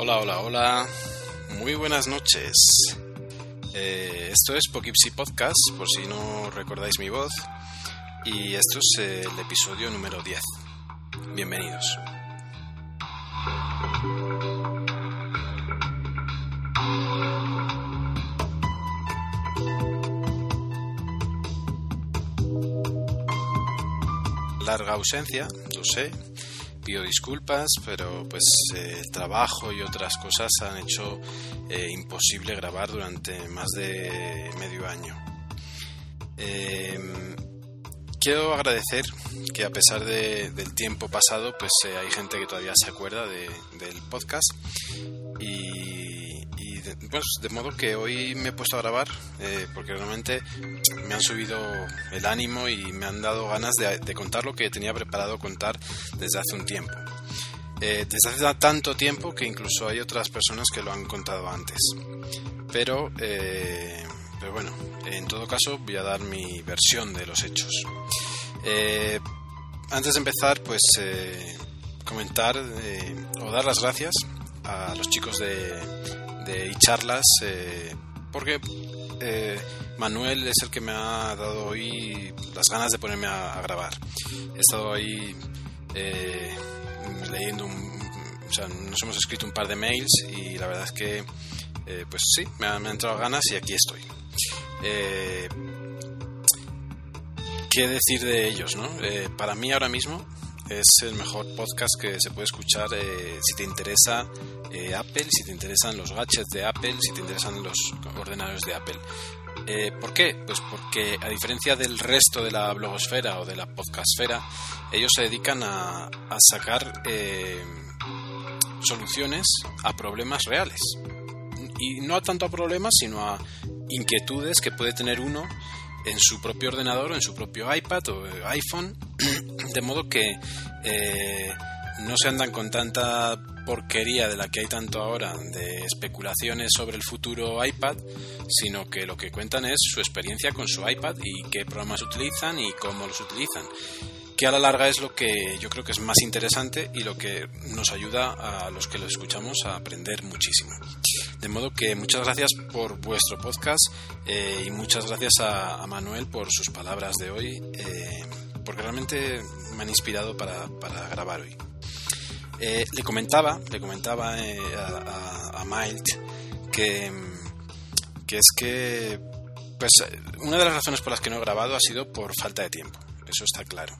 Hola, hola, hola. Muy buenas noches. Eh, esto es Pokipsy Podcast, por si no recordáis mi voz. Y esto es el episodio número 10. Bienvenidos. Ausencia, lo sé, pido disculpas, pero pues eh, el trabajo y otras cosas han hecho eh, imposible grabar durante más de medio año. Em, quiero agradecer que a pesar del tiempo pasado, pues eh, hay gente que todavía se acuerda del podcast y, pues, de modo que hoy me he puesto a grabar porque realmente me han subido el ánimo y me han dado ganas de, contar lo que tenía preparado contar desde hace un tiempo. Eh, desde hace tanto tiempo que incluso hay otras personas que lo han contado antes. Pero, eh, pero bueno, en todo caso voy a dar mi versión de los hechos. Eh, antes de empezar, pues comentar o dar las gracias a los chicos de, de iCharlas porque Manuel es el que me ha dado hoy las ganas de ponerme a, grabar. He estado ahí eh, leyendo un, o sea, nos hemos escrito un par de mails y la verdad es que eh, pues sí, me, han entrado ganas y aquí estoy. Eh, ¿Qué decir de ellos? No? para mí ahora mismo es el mejor podcast que se puede escuchar si te interesa Apple, si te interesan los gadgets de Apple, si te interesan los ordenadores de Apple. Eh, ¿Por qué? Pues porque a diferencia del resto de la blogosfera o de la podcastfera, ellos se dedican a, sacar eh, soluciones a problemas reales. Y no tanto a problemas, sino a inquietudes que puede tener uno en su propio ordenador o en su propio iPad o iPhone, de modo que eh, no se andan con tanta porquería de la que hay tanto ahora de especulaciones sobre el futuro iPad, sino que lo que cuentan es su experiencia con su iPad y qué programas utilizan y cómo los utilizan. Que a la larga es lo que yo creo que es más interesante y lo que nos ayuda a los que lo escuchamos a aprender muchísimo. De modo que muchas gracias por vuestro podcast eh, y muchas gracias a, Manuel por sus palabras de hoy, eh, porque realmente me han inspirado para grabar hoy. Eh, le comentaba, le comentaba a, a, Mild que, que es que pues una de las razones por las que no he grabado ha sido por falta de tiempo, eso está claro.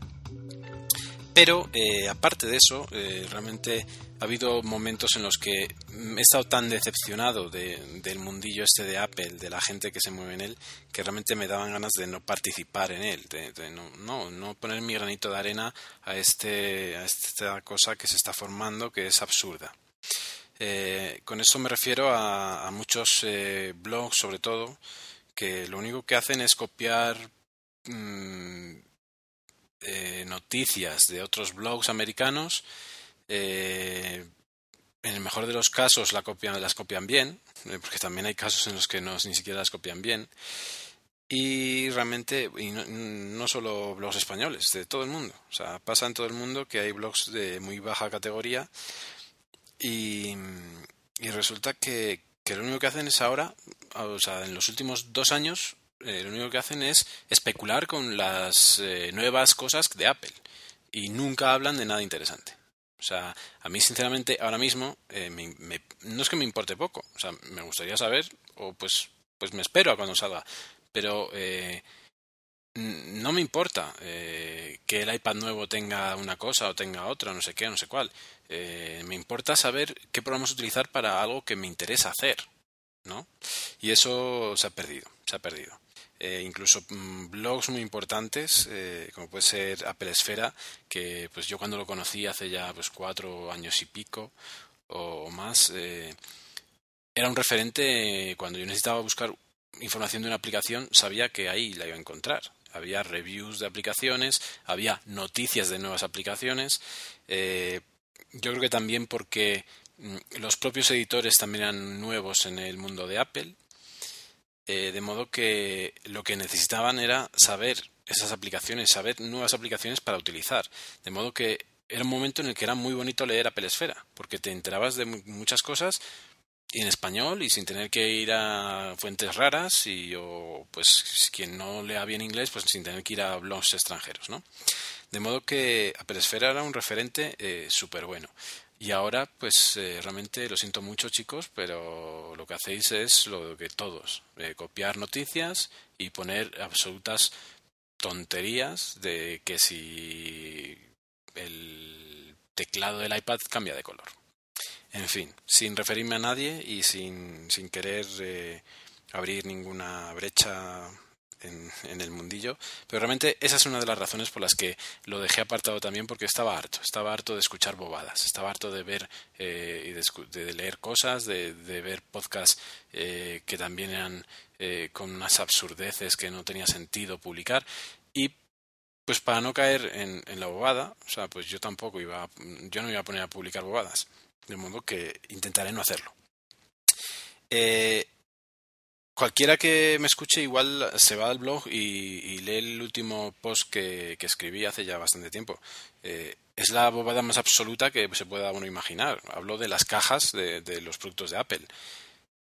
Pero eh, aparte de eso, realmente ha habido momentos en los que he estado tan decepcionado del mundillo este de Apple, de la gente que se mueve en él, que realmente me daban ganas de no participar en él, de, no, no, poner mi granito de arena a, este, a esta cosa que se está formando, que es absurda. Eh, con esto me refiero a, muchos eh, blogs, sobre todo, que lo único que hacen es copiar mm, eh, noticias de otros blogs americanos eh, en el mejor de los casos la copian, las copian bien, eh, porque también hay casos en los que no, ni siquiera las copian bien. Y realmente, y no, solo blogs españoles, de todo el mundo. O sea, pasa en todo el mundo que hay blogs de muy baja categoría y, resulta que, lo único que hacen es ahora, o sea, en los últimos dos años, eh, lo único que hacen es especular con las nuevas cosas de Apple y nunca hablan de nada interesante. O sea, a mí sinceramente ahora mismo eh, no es que me importe poco, o sea, me gustaría saber o pues pues me espero a cuando salga, pero eh, no me importa eh, que el iPad nuevo tenga una cosa o tenga otra, no sé qué, no sé cuál. me importa saber qué programas utilizar para algo que me interesa hacer, ¿no? Y eso se ha perdido, se ha perdido. Eh, incluso mm, blogs muy importantes eh, como puede ser Apple Esfera que pues yo cuando lo conocí hace ya pues cuatro años y pico o más eh, era un referente cuando yo necesitaba buscar información de una aplicación sabía que ahí la iba a encontrar. Había reviews de aplicaciones había noticias de nuevas aplicaciones yo creo que también porque Mm, los propios editores también eran nuevos en el mundo de Apple, eh, de modo que lo que necesitaban era saber esas aplicaciones, saber nuevas aplicaciones para utilizar. De modo que era un momento en el que era muy bonito leer Apple Esfera, porque te enterabas de muchas cosas en español y sin tener que ir a fuentes raras y o pues quien no lea bien inglés pues sin tener que ir a blogs extranjeros, ¿no? De modo que Apple Esfera era un referente eh, súper bueno. Y ahora, pues eh, realmente lo siento mucho, chicos, pero lo que hacéis es lo que todos: copiar noticias y poner absolutas tonterías de que si el teclado del iPad cambia de color. En fin, sin referirme a nadie y sin, sin querer eh, abrir ninguna brecha en, el mundillo, pero realmente esa es una de las razones por las que lo dejé apartado también porque estaba harto, estaba harto de escuchar bobadas, estaba harto de ver eh, y de, leer cosas, de, ver podcasts eh, que también eran eh, con unas absurdeces que no tenía sentido publicar y pues para no caer en, en, la bobada, o sea, pues yo tampoco iba, yo no iba a poner a publicar bobadas, de modo que intentaré no hacerlo. Eh, Cualquiera que me escuche igual se va al blog y, lee el último post que, escribí hace ya bastante tiempo. Eh, es la bobada más absoluta que se pueda uno imaginar. Hablo de las cajas de, los productos de Apple.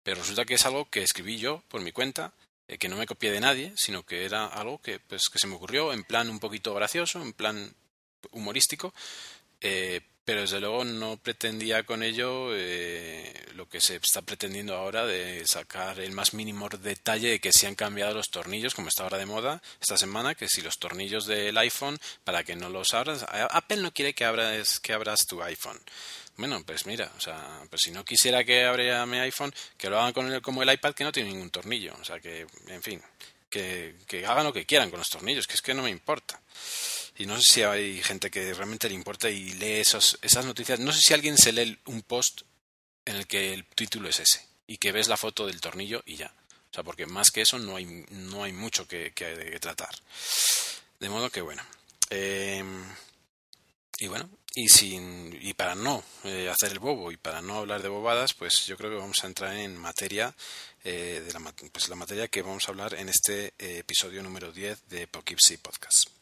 Pero resulta que es algo que escribí yo por mi cuenta, eh, que no me copié de nadie, sino que era algo que, pues, que se me ocurrió en plan un poquito gracioso, en plan humorístico, eh, pero desde luego no pretendía con ello eh, lo que se está pretendiendo ahora de sacar el más mínimo detalle de que se han cambiado los tornillos, como está ahora de moda esta semana, que si los tornillos del iPhone, para que no los abras, Apple no quiere que abras, que abras tu iPhone. Bueno, pues mira, o sea, pues si no quisiera que abriera mi iPhone, que lo hagan con el, como el iPad que no tiene ningún tornillo. O sea, que, en fin, que, que hagan lo que quieran con los tornillos, que es que no me importa. Y no sé si hay gente que realmente le importa y lee esos, esas noticias. No sé si alguien se lee un post en el que el título es ese y que ves la foto del tornillo y ya. O sea, porque más que eso no hay, no hay mucho que, que, tratar. De modo que bueno. Em, y bueno, y, sin, y para no eh, hacer el bobo y para no hablar de bobadas, pues yo creo que vamos a entrar en materia, eh, de la, pues la materia que vamos a hablar en este eh, episodio número 10 de Poughkeepsie Podcast.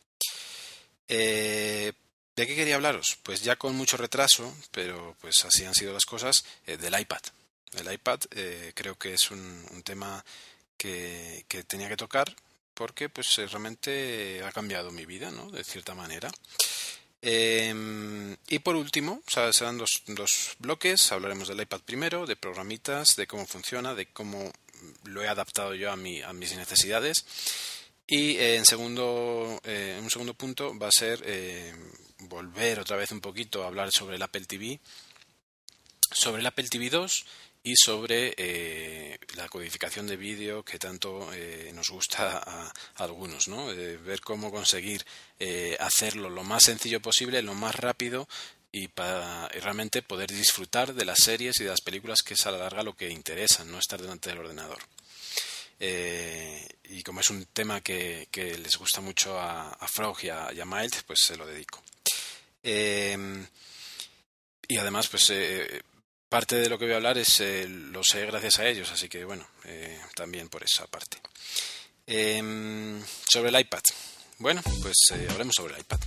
Eh, ¿De qué quería hablaros? Pues ya con mucho retraso, pero pues así han sido las cosas, eh, del iPad. El iPad eh, creo que es un, tema que, tenía que tocar porque pues realmente ha cambiado mi vida, ¿no? De cierta manera. Em, y por último, serán dos, dos bloques. Hablaremos del iPad primero, de programitas, de cómo funciona, de cómo lo he adaptado yo a, mi, a mis necesidades y eh, en segundo, eh, un segundo punto va a ser eh, volver otra vez un poquito a hablar sobre el Apple TV, sobre el Apple TV 2 y sobre la codificación de vídeo que tanto nos gusta a, algunos, ¿no? ver cómo conseguir hacerlo lo más sencillo posible, lo más rápido y para realmente poder disfrutar de las series y de las películas que es a la larga lo que interesan, no estar delante del ordenador. Eh, y como es un tema que, les gusta mucho a, Frog y a, Miles, pues se lo dedico. Eh, y además, pues eh, parte de lo que voy a hablar es lo sé gracias a ellos, así que bueno, también por esa parte. sobre el iPad. Bueno, pues hablemos sobre el iPad.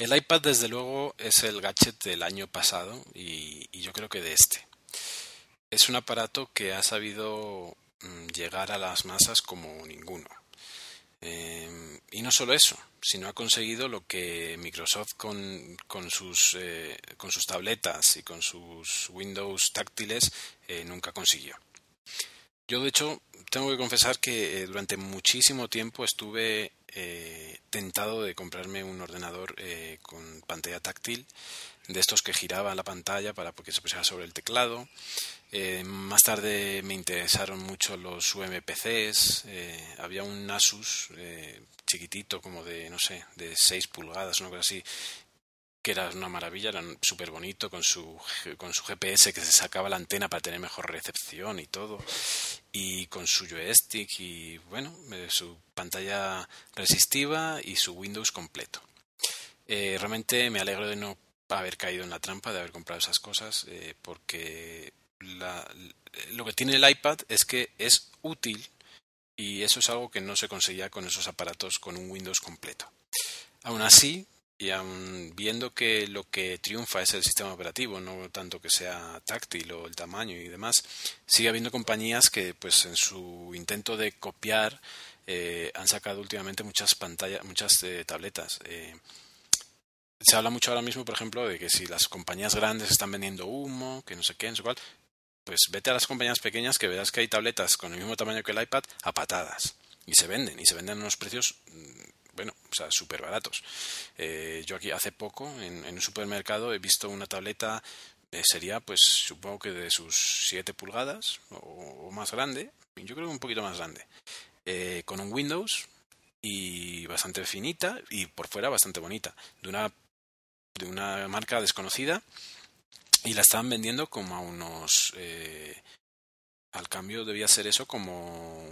El iPad, desde luego, es el gadget del año pasado y, yo creo que de este. Es un aparato que ha sabido mm, llegar a las masas como ninguno. Em, y no solo eso, sino ha conseguido lo que Microsoft con, sus, eh, con sus tabletas y con sus Windows táctiles eh, nunca consiguió. Yo, de hecho, tengo que confesar que eh, durante muchísimo tiempo estuve eh, tentado de comprarme un ordenador eh, con pantalla táctil, de estos que giraba la pantalla para que se pusiera sobre el teclado. Eh, más tarde me interesaron mucho los UMPCs. había un Asus chiquitito, como de, no sé, de 6 pulgadas, una cosa así, que era una maravilla, era súper bonito con su, con su GPS que se sacaba la antena para tener mejor recepción y todo, y con su joystick y bueno, eh, su pantalla resistiva y su Windows completo. Eh, realmente me alegro de no haber caído en la trampa, de haber comprado esas cosas, eh, porque lo que tiene el iPad es que es útil y eso es algo que no se conseguía con esos aparatos con un Windows completo. Aún así, y aun viendo que lo que triunfa es el sistema operativo, no tanto que sea táctil o el tamaño y demás, sigue habiendo compañías que, pues, en su intento de copiar, eh, han sacado últimamente muchas pantallas, muchas eh, tabletas. Eh, se habla mucho ahora mismo, por ejemplo, de que si las compañías grandes están vendiendo humo, que no sé qué, no sé cuál, pues vete a las compañías pequeñas que verás que hay tabletas con el mismo tamaño que el iPad a patadas. Y se venden, y se venden a unos precios mm, o sea, súper baratos. Eh, yo aquí hace poco, en, un supermercado, he visto una tableta, eh, sería pues supongo que de sus 7 pulgadas o, más grande, yo creo que un poquito más grande, eh, con un Windows y bastante finita y por fuera bastante bonita, de una, de una marca desconocida y la estaban vendiendo como a unos... al cambio debía ser eso como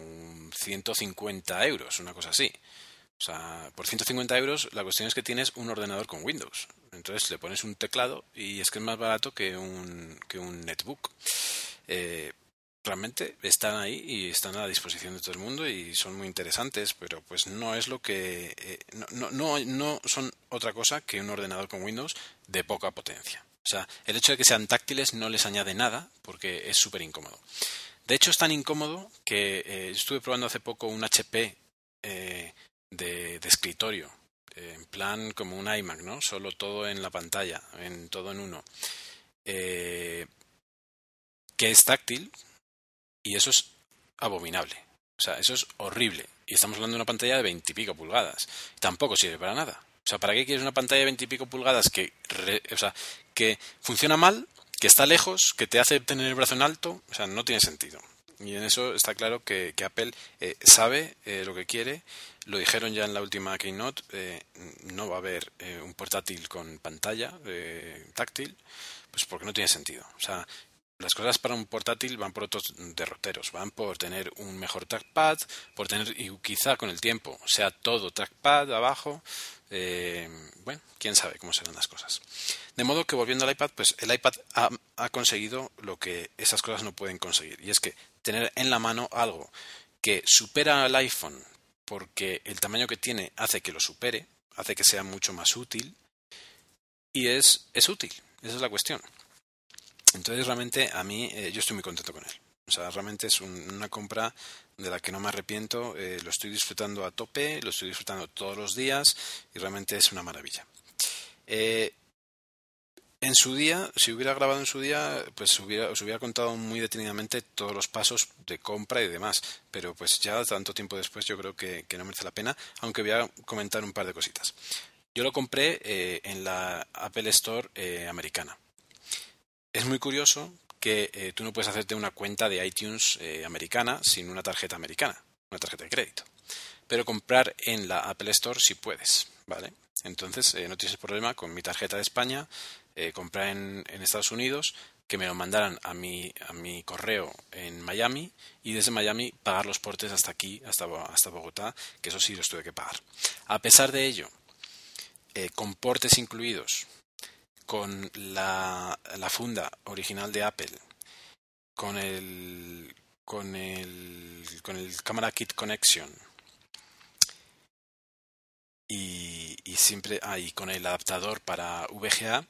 150 euros, una cosa así. O sea, por 150 euros la cuestión es que tienes un ordenador con Windows. Entonces le pones un teclado y es que es más barato que un, que un netbook. Eh, realmente están ahí y están a la disposición de todo el mundo y son muy interesantes, pero pues no es lo que... Eh, no, no, no son otra cosa que un ordenador con Windows de poca potencia. O sea, el hecho de que sean táctiles no les añade nada porque es súper incómodo. De hecho, es tan incómodo que eh, estuve probando hace poco un HP de, escritorio, eh, en plan como un iMac, ¿no? Solo todo en la pantalla, en todo en uno. Eh, que es táctil y eso es abominable. O sea, eso es horrible. Y estamos hablando de una pantalla de veintipico pulgadas. Tampoco sirve para nada. O sea, ¿para qué quieres una pantalla de veintipico pulgadas que, o sea, que funciona mal, que está lejos, que te hace tener el brazo en alto? O sea, no tiene sentido. Y en eso está claro que, Apple eh, sabe lo que quiere lo dijeron ya en la última Keynote, eh, no va a haber eh, un portátil con pantalla eh, táctil, pues porque no tiene sentido. O sea, las cosas para un portátil van por otros derroteros, van por tener un mejor trackpad, por tener, y quizá con el tiempo, sea todo trackpad abajo, bueno, quién sabe cómo serán las cosas. De modo que volviendo al iPad, pues el iPad ha, ha conseguido lo que esas cosas no pueden conseguir, y es que tener en la mano algo que supera al iPhone porque el tamaño que tiene hace que lo supere, hace que sea mucho más útil y es, es útil, esa es la cuestión. Entonces realmente a mí eh, yo estoy muy contento con él. O sea, realmente es una compra de la que no me arrepiento, eh, lo estoy disfrutando a tope, lo estoy disfrutando todos los días y realmente es una maravilla. Eh, en su día, si hubiera grabado en su día, pues hubiera, os hubiera contado muy detenidamente todos los pasos de compra y demás. Pero pues ya tanto tiempo después yo creo que, no merece la pena, aunque voy a comentar un par de cositas. Yo lo compré eh, en la Apple Store eh, americana. Es muy curioso que eh, tú no puedes hacerte una cuenta de iTunes americana sin una tarjeta americana, una tarjeta de crédito. Pero comprar en la Apple Store sí puedes, ¿vale? Entonces no tienes problema con mi tarjeta de España eh, comprar en, Estados Unidos, que me lo mandaran a mi, a mi correo en Miami y desde Miami pagar los portes hasta aquí, hasta, hasta Bogotá, que eso sí los tuve que pagar. A pesar de ello, eh, con portes incluidos, con la, la, funda original de Apple, con el, con el, con el Camera Kit Connection y, y siempre ahí con el adaptador para VGA,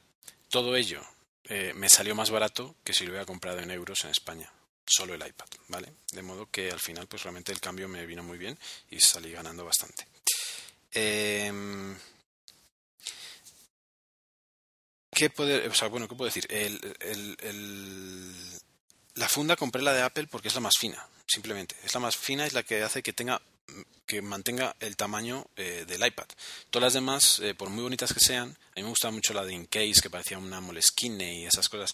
todo ello eh, me salió más barato que si lo hubiera comprado en euros en España. Solo el iPad, ¿vale? De modo que al final, pues realmente el cambio me vino muy bien y salí ganando bastante. Em, ¿Qué puedo, o sea, bueno, ¿qué puedo decir? la funda compré la de Apple porque es la más fina, simplemente. Es la más fina, es la que hace que tenga que mantenga el tamaño eh, del iPad. Todas las demás, eh, por muy bonitas que sean, a mí me gusta mucho la de Incase, que parecía una Moleskine y esas cosas,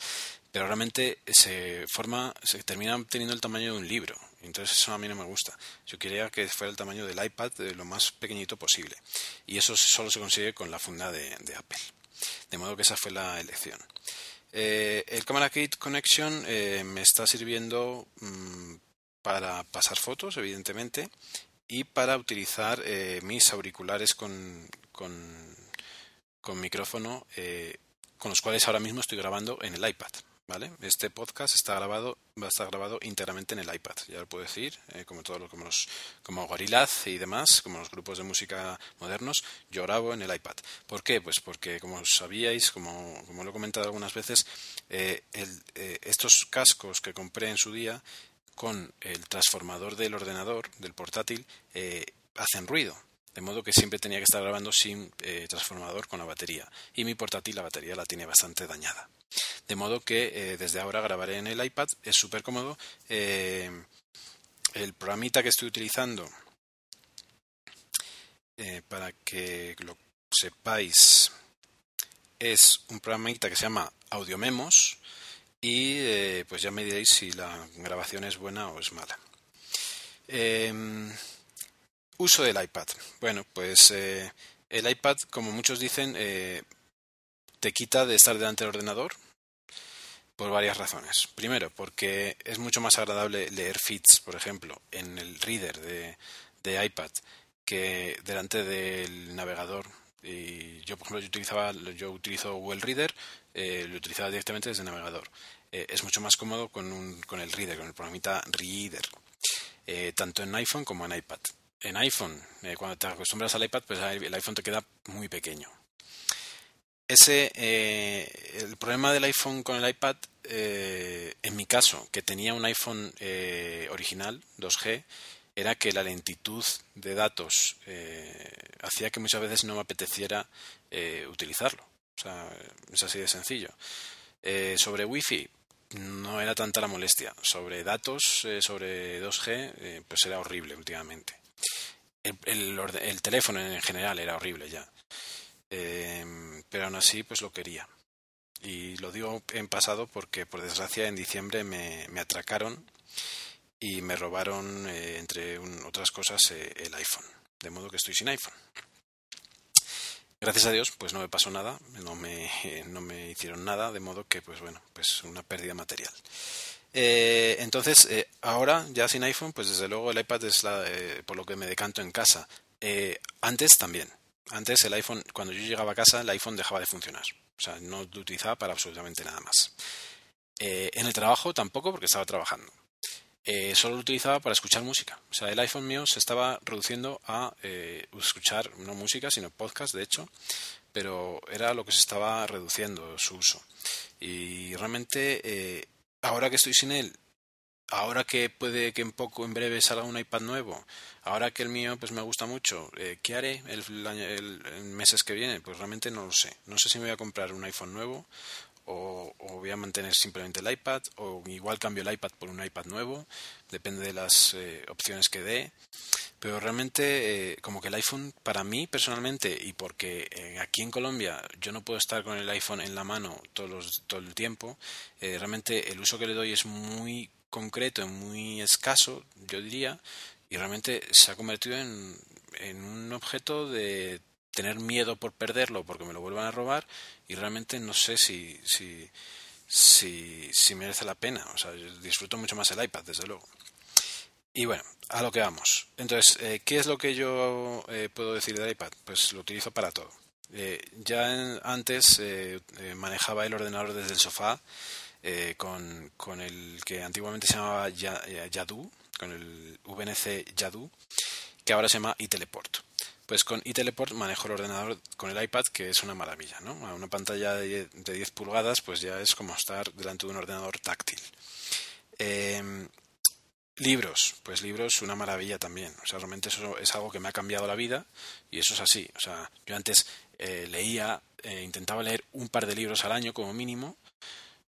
pero realmente se forma, se termina teniendo el tamaño de un libro. Entonces eso a mí no me gusta. Yo quería que fuera el tamaño del iPad de lo más pequeñito posible. Y eso solo se consigue con la funda de, Apple. De modo que esa fue la elección. el Camera Kit Connection me está sirviendo mm, para pasar fotos, evidentemente, y para utilizar mis auriculares con, con, micrófono con los cuales ahora mismo estoy grabando en el iPad. ¿Vale? Este podcast está grabado, va a estar grabado íntegramente en el iPad, ya lo puedo decir, eh, como todos los, como los, como Gorillaz y demás, como los grupos de música modernos, yo grabo en el iPad. ¿Por qué? Pues porque, como sabíais, como, como lo he comentado algunas veces, eh, eh, estos cascos que compré en su día con el transformador del ordenador, del portátil, hacen ruido de modo que siempre tenía que estar grabando sin eh, transformador con la batería. Y mi portátil la batería la tiene bastante dañada. De modo que eh, desde ahora grabaré en el iPad, es súper cómodo. Eh, el programita que estoy utilizando, para que lo sepáis, es un programita que se llama Audiomemos y pues ya me diréis si la grabación es buena o es mala. Uso del iPad. Bueno, pues eh, el iPad, como muchos dicen, eh, te quita de estar delante del ordenador por varias razones. Primero, porque es mucho más agradable leer feeds, por ejemplo, en el reader de, iPad que delante del navegador. Y yo, por ejemplo, yo utilizaba, yo utilizo Google Reader, eh, lo utilizaba directamente desde el navegador. Es mucho más cómodo con, un, con el reader, con el programita Reader, tanto en iPhone como en iPad en iPhone, eh, cuando te acostumbras al iPad, pues el iPhone te queda muy pequeño. Ese, eh, el problema del iPhone con el iPad, eh, en mi caso, que tenía un iPhone original 2G, era que la lentitud de datos hacía que muchas veces no me apeteciera utilizarlo. O sea, es así de sencillo. Sobre Wi-Fi, no era tanta la molestia. Sobre datos, sobre 2G, pues era horrible últimamente el, teléfono en general era horrible ya. Em, pero aún así, pues lo quería. Y lo digo en pasado porque, por desgracia, en diciembre me, atracaron y me robaron, eh, entre otras cosas, eh, el iPhone. De modo que estoy sin iPhone. Gracias a Dios, pues no me pasó nada, no me, no me hicieron nada, de modo que, pues bueno, pues una pérdida material. Eh, entonces, eh, ahora ya sin iPhone, pues desde luego el iPad es la, eh, por lo que me decanto en casa. antes también. Antes el iPhone, cuando yo llegaba a casa, el iPhone dejaba de funcionar. O sea, no lo utilizaba para absolutamente nada más. en el trabajo tampoco, porque estaba trabajando. Solo lo utilizaba para escuchar música. O sea, el iPhone mío se estaba reduciendo a escuchar no música, sino podcast, de hecho, pero era lo que se estaba reduciendo su uso. Y realmente ahora que estoy sin él, ahora que puede que en poco, en breve salga un iPad nuevo, ahora que el mío pues me gusta mucho, eh, ¿qué haré el, el, meses que vienen? Pues realmente no lo sé. No sé si me voy a comprar un iPhone nuevo o, voy a mantener simplemente el iPad o igual cambio el iPad por un iPad nuevo, depende de las eh, opciones que dé. Pero realmente, eh, como que el iPhone, para mí personalmente, y porque eh, aquí en Colombia yo no puedo estar con el iPhone en la mano todos todo el tiempo, realmente el uso que le doy es muy concreto, muy escaso, yo diría, y realmente se ha convertido en, en un objeto de tener miedo por perderlo porque me lo vuelvan a robar y realmente no sé si, si, si, si merece la pena. O sea, disfruto mucho más el iPad, desde luego. Y bueno, a lo que vamos. Entonces, eh, ¿qué es lo que yo eh, puedo decir del iPad? Pues lo utilizo para todo. Eh, ya antes manejaba el ordenador desde el sofá con, con, el que antiguamente se llamaba Yadu, con el VNC Yadu, que ahora se llama iTeleport. Pues con iTeleport manejo el ordenador con el iPad, que es una maravilla, ¿no? una pantalla de 10 pulgadas, pues ya es como estar delante de un ordenador táctil. Em, libros, pues libros, una maravilla también. O sea, realmente eso es algo que me ha cambiado la vida y eso es así. O sea, yo antes eh, leía, eh, intentaba leer un par de libros al año como mínimo,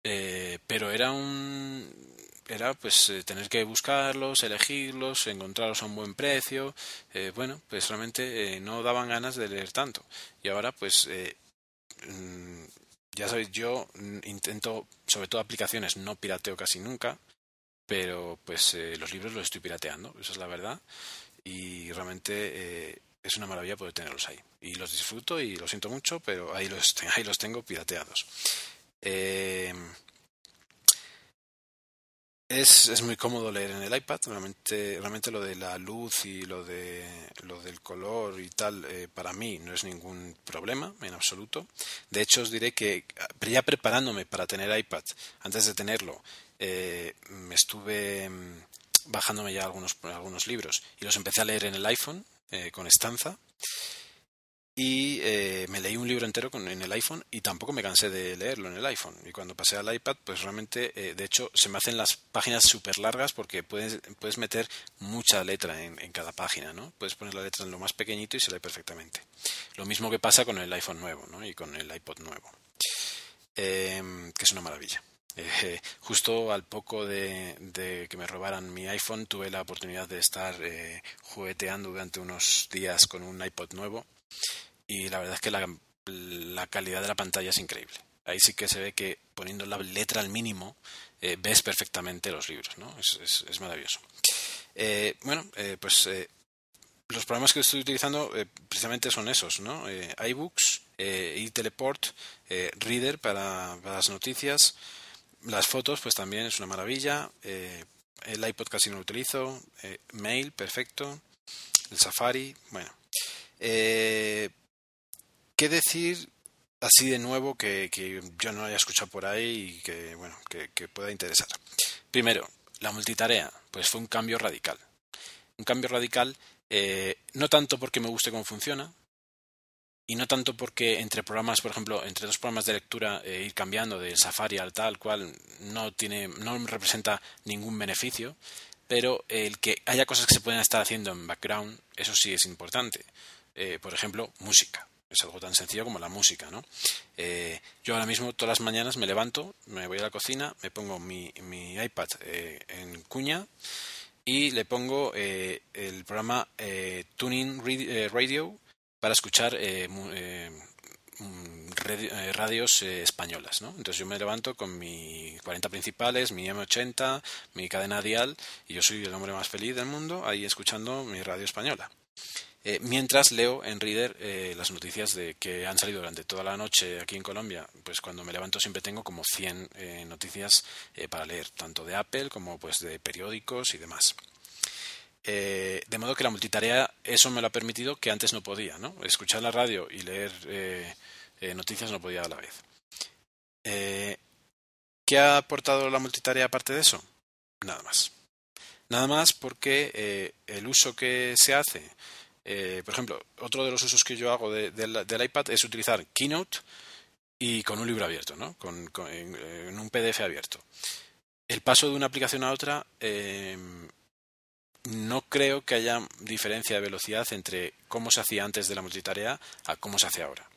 eh, pero era un era pues eh, tener que buscarlos, elegirlos, encontrarlos a un buen precio. Eh, bueno, pues realmente eh, no daban ganas de leer tanto. Y ahora pues mm, ya sabéis, yo intento, sobre todo aplicaciones, no pirateo casi nunca, pero pues los libros los estoy pirateando, esa es la verdad. Y realmente es una maravilla poder tenerlos ahí. Y los disfruto y lo siento mucho, pero ahí los, ahí los tengo pirateados. Es, es, muy cómodo leer en el iPad, realmente, realmente lo de la luz y lo, de, lo del color y tal, eh, para mí no es ningún problema en absoluto. De hecho, os diré que ya preparándome para tener iPad, antes de tenerlo, eh, me estuve mm, bajándome ya algunos, algunos libros y los empecé a leer en el iPhone eh, con estanza y eh, me leí un libro entero con, en el iPhone y tampoco me cansé de leerlo en el iPhone. Y cuando pasé al iPad, pues realmente, eh, de hecho, se me hacen las páginas súper largas porque puedes, puedes meter mucha letra en, en, cada página, ¿no? Puedes poner la letra en lo más pequeñito y se lee perfectamente. Lo mismo que pasa con el iPhone nuevo, ¿no? Y con el iPod nuevo, eh, que es una maravilla. Eh, justo al poco de, de, que me robaran mi iPhone tuve la oportunidad de estar eh, jugueteando durante unos días con un iPod nuevo y la verdad es que la, calidad de la pantalla es increíble. Ahí sí que se ve que poniendo la letra al mínimo eh, ves perfectamente los libros, ¿no? Es, maravilloso. Eh, bueno, eh, pues eh, los programas que estoy utilizando precisamente son esos, ¿no? IBooks, eTeleport, Reader para, las noticias, las fotos, pues también es una maravilla. el iPod casi no lo utilizo, Mail, perfecto, el Safari, bueno. ¿Qué decir así de nuevo que, yo no haya escuchado por ahí y que, bueno, que pueda interesar? Primero, la multitarea, pues fue un cambio radical. Un cambio radical, eh, no tanto porque me guste cómo funciona, y no tanto porque entre programas, por ejemplo, entre dos programas de lectura eh, ir cambiando de Safari al tal cual no tiene, no representa ningún beneficio, pero el que haya cosas que se pueden estar haciendo en background, eso sí es importante. Eh, por ejemplo, música es algo tan sencillo como la música, ¿no? Eh, yo ahora mismo todas las mañanas me levanto, me voy a la cocina, me pongo mi, mi iPad eh, en cuña y le pongo eh, el programa eh, Tuning Radio para escuchar eh, mm, radios españolas, ¿no? Entonces yo me levanto con mi 40 principales, mi M80, mi cadena dial y yo soy el hombre más feliz del mundo ahí escuchando mi radio española eh, mientras leo en Reader eh, las noticias de que han salido durante toda la noche aquí en Colombia. Pues cuando me levanto siempre tengo como 100 eh, noticias para leer, tanto de Apple como pues de periódicos y demás. De modo que la multitarea eso me lo ha permitido que antes no podía, ¿no? Escuchar la radio y leer noticias no podía a la vez. ¿Qué ha aportado la multitarea aparte de eso? Nada más. Nada más porque el uso que se hace eh, por ejemplo, otro de los usos que yo hago de, de, del iPad es utilizar Keynote y con un libro abierto, ¿no? con, un PDF abierto. El paso de una aplicación a otra, eh, no creo que haya diferencia de velocidad entre cómo se hacía antes de la multitarea a cómo se hace ahora.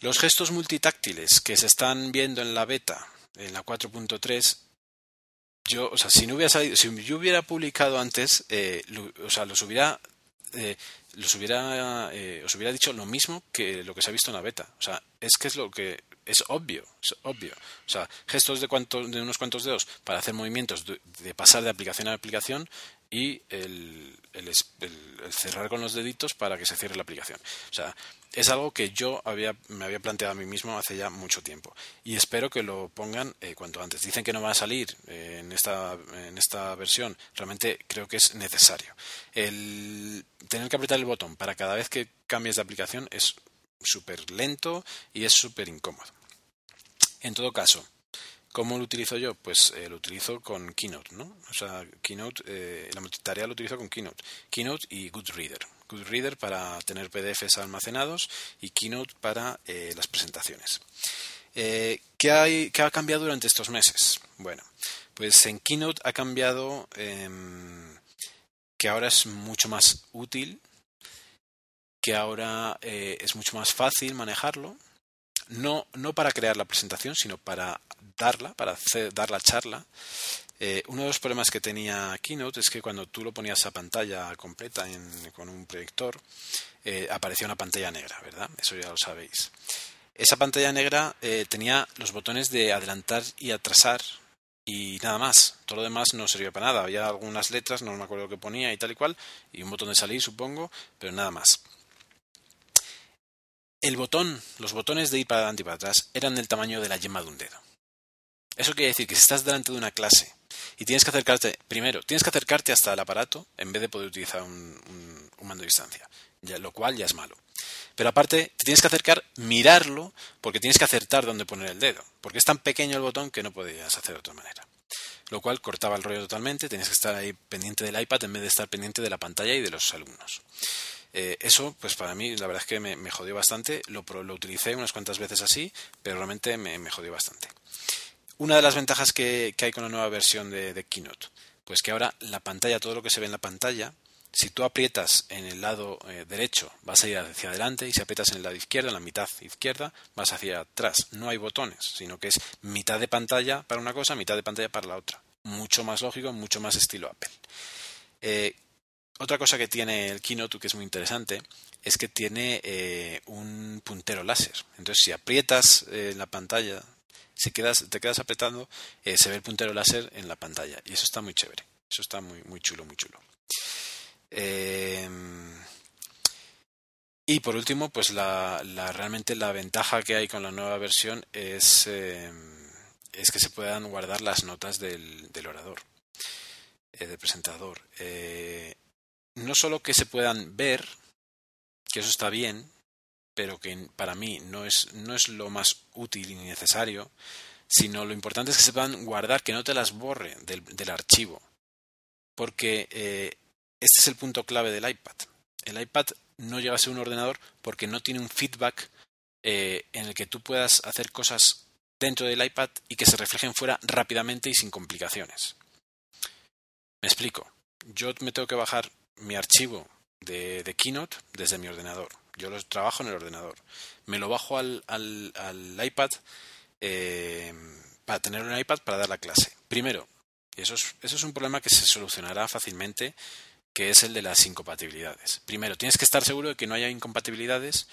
Los gestos multitáctiles que se están viendo en la beta, en la 4.3, yo, o sea, si no hubiera salido, si yo hubiera publicado antes, eh, o sea, los hubiera eh, los hubiera, eh, os hubiera dicho lo mismo que lo que se ha visto en la beta. O sea, es que es lo que es obvio, es obvio. O sea, gestos de, cuantos, de unos cuantos dedos para hacer movimientos de, de pasar de aplicación a aplicación y el, el, el, el, cerrar con los deditos para que se cierre la aplicación. O sea, es algo que yo había, me había planteado a mí mismo hace ya mucho tiempo y espero que lo pongan eh, cuanto antes. Dicen que no va a salir eh, en, esta, en esta versión, realmente creo que es necesario. El tener que apretar el botón para cada vez que cambies de aplicación es súper lento y es súper incómodo. En todo caso, ¿Cómo lo utilizo yo? Pues eh, lo utilizo con Keynote, ¿no? O sea, Keynote, eh, la multitarea lo utilizo con Keynote. Keynote y Goodreader. Goodreader para tener PDFs almacenados y Keynote para eh, las presentaciones. Eh, ¿qué, hay, ¿Qué ha cambiado durante estos meses? Bueno, pues en Keynote ha cambiado em, que ahora es mucho más útil, que ahora es mucho más fácil manejarlo, no, no para crear la presentación, sino para darla, para hacer, dar la charla. Eh, uno de los problemas que tenía Keynote es que cuando tú lo ponías a pantalla completa en, con un proyector, eh, aparecía una pantalla negra, ¿verdad? Eso ya lo sabéis. Esa pantalla negra eh, tenía los botones de adelantar y atrasar y nada más. Todo lo demás no servía para nada. Había algunas letras, no me acuerdo que ponía y tal y cual, y un botón de salir, supongo, pero nada más. El botón, los botones de ir para adelante y para atrás eran del tamaño de la yema de un dedo. Eso quiere decir que si estás delante de una clase y tienes que acercarte, primero, tienes que acercarte hasta el aparato en vez de poder utilizar un, mando de distancia, lo cual ya es malo. Pero aparte, te tienes que acercar, mirarlo, porque tienes que acertar dónde poner el dedo, porque es tan pequeño el botón que no podías hacer de otra manera. Lo cual cortaba el rollo totalmente, tenías que estar ahí pendiente del iPad en vez de estar pendiente de la pantalla y de los alumnos. Eh, eso, pues para mí, la verdad es que me, jodió bastante. Lo, lo, utilicé unas cuantas veces así, pero realmente me, jodió bastante. Una de las ventajas que, hay con la nueva versión de, Keynote, pues que ahora la pantalla, todo lo que se ve en la pantalla, si tú aprietas en el lado eh, derecho, vas a ir hacia adelante, y si aprietas en el lado izquierdo, en la mitad izquierda, vas hacia atrás. No hay botones, sino que es mitad de pantalla para una cosa, mitad de pantalla para la otra. Mucho más lógico, mucho más estilo Apple. Eh, otra cosa que tiene el Keynote que es muy interesante es que tiene eh, un puntero láser. Entonces, si aprietas eh, la pantalla, si te quedas apretando, eh, se ve el puntero láser en la pantalla. Y eso está muy chévere. Eso está muy, chulo, muy chulo. Y por último, pues la, realmente la ventaja que hay con la nueva versión es, es que se puedan guardar las notas del orador, del presentador no solo que se puedan ver, que eso está bien, pero que para mí no es, no es lo más útil y necesario, sino lo importante es que se puedan guardar, que no te las borre del, del archivo. Porque eh, este es el punto clave del iPad. El iPad no llega a ser un ordenador porque no tiene un feedback eh, en el que tú puedas hacer cosas dentro del iPad y que se reflejen fuera rápidamente y sin complicaciones. Me explico. Yo me tengo que bajar mi archivo de, de, Keynote desde mi ordenador. Yo lo trabajo en el ordenador. Me lo bajo al, al, iPad eh, para tener un iPad para dar la clase. Primero, eso es, eso es un problema que se solucionará fácilmente, que es el de las incompatibilidades. Primero, tienes que estar seguro de que no haya incompatibilidades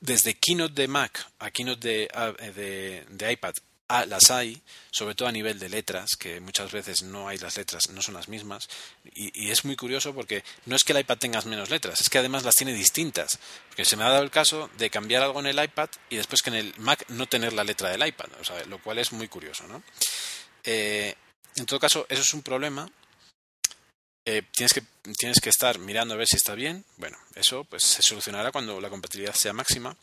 desde Keynote de Mac a Keynote de, de, de iPad las hay, sobre todo a nivel de letras, que muchas veces no hay las letras, no son las mismas. Y, es muy curioso porque no es que el iPad tenga menos letras, es que además las tiene distintas. Porque se me ha dado el caso de cambiar algo en el iPad y después que en el Mac no tener la letra del iPad, o sea, lo cual es muy curioso, ¿no? Eh, en todo caso, eso es un problema. Eh, tienes, que, tienes que estar mirando a ver si está bien. Bueno, eso pues se solucionará cuando la compatibilidad sea máxima.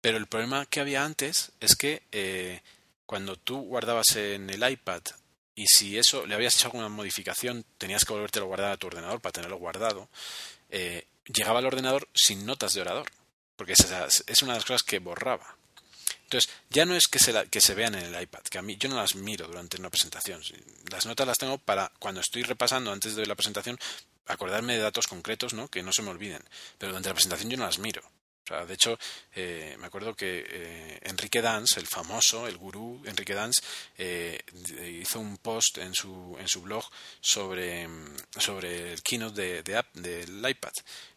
Pero el problema que había antes es que eh, cuando tú guardabas en el iPad y si eso le habías hecho alguna modificación, tenías que volverte a guardar a tu ordenador para tenerlo guardado, eh, llegaba al ordenador sin notas de orador, porque es, una de las cosas que borraba. Entonces, ya no es que se, que se vean en el iPad, que a mí yo no las miro durante una presentación. Las notas las tengo para cuando estoy repasando antes de la presentación, acordarme de datos concretos, ¿no? Que no se me olviden. Pero durante la presentación yo no las miro de hecho, eh, me acuerdo que eh, Enrique Dance, el famoso, el gurú Enrique Dance, eh, hizo un post en su, en su blog sobre, sobre el keynote de, de app del iPad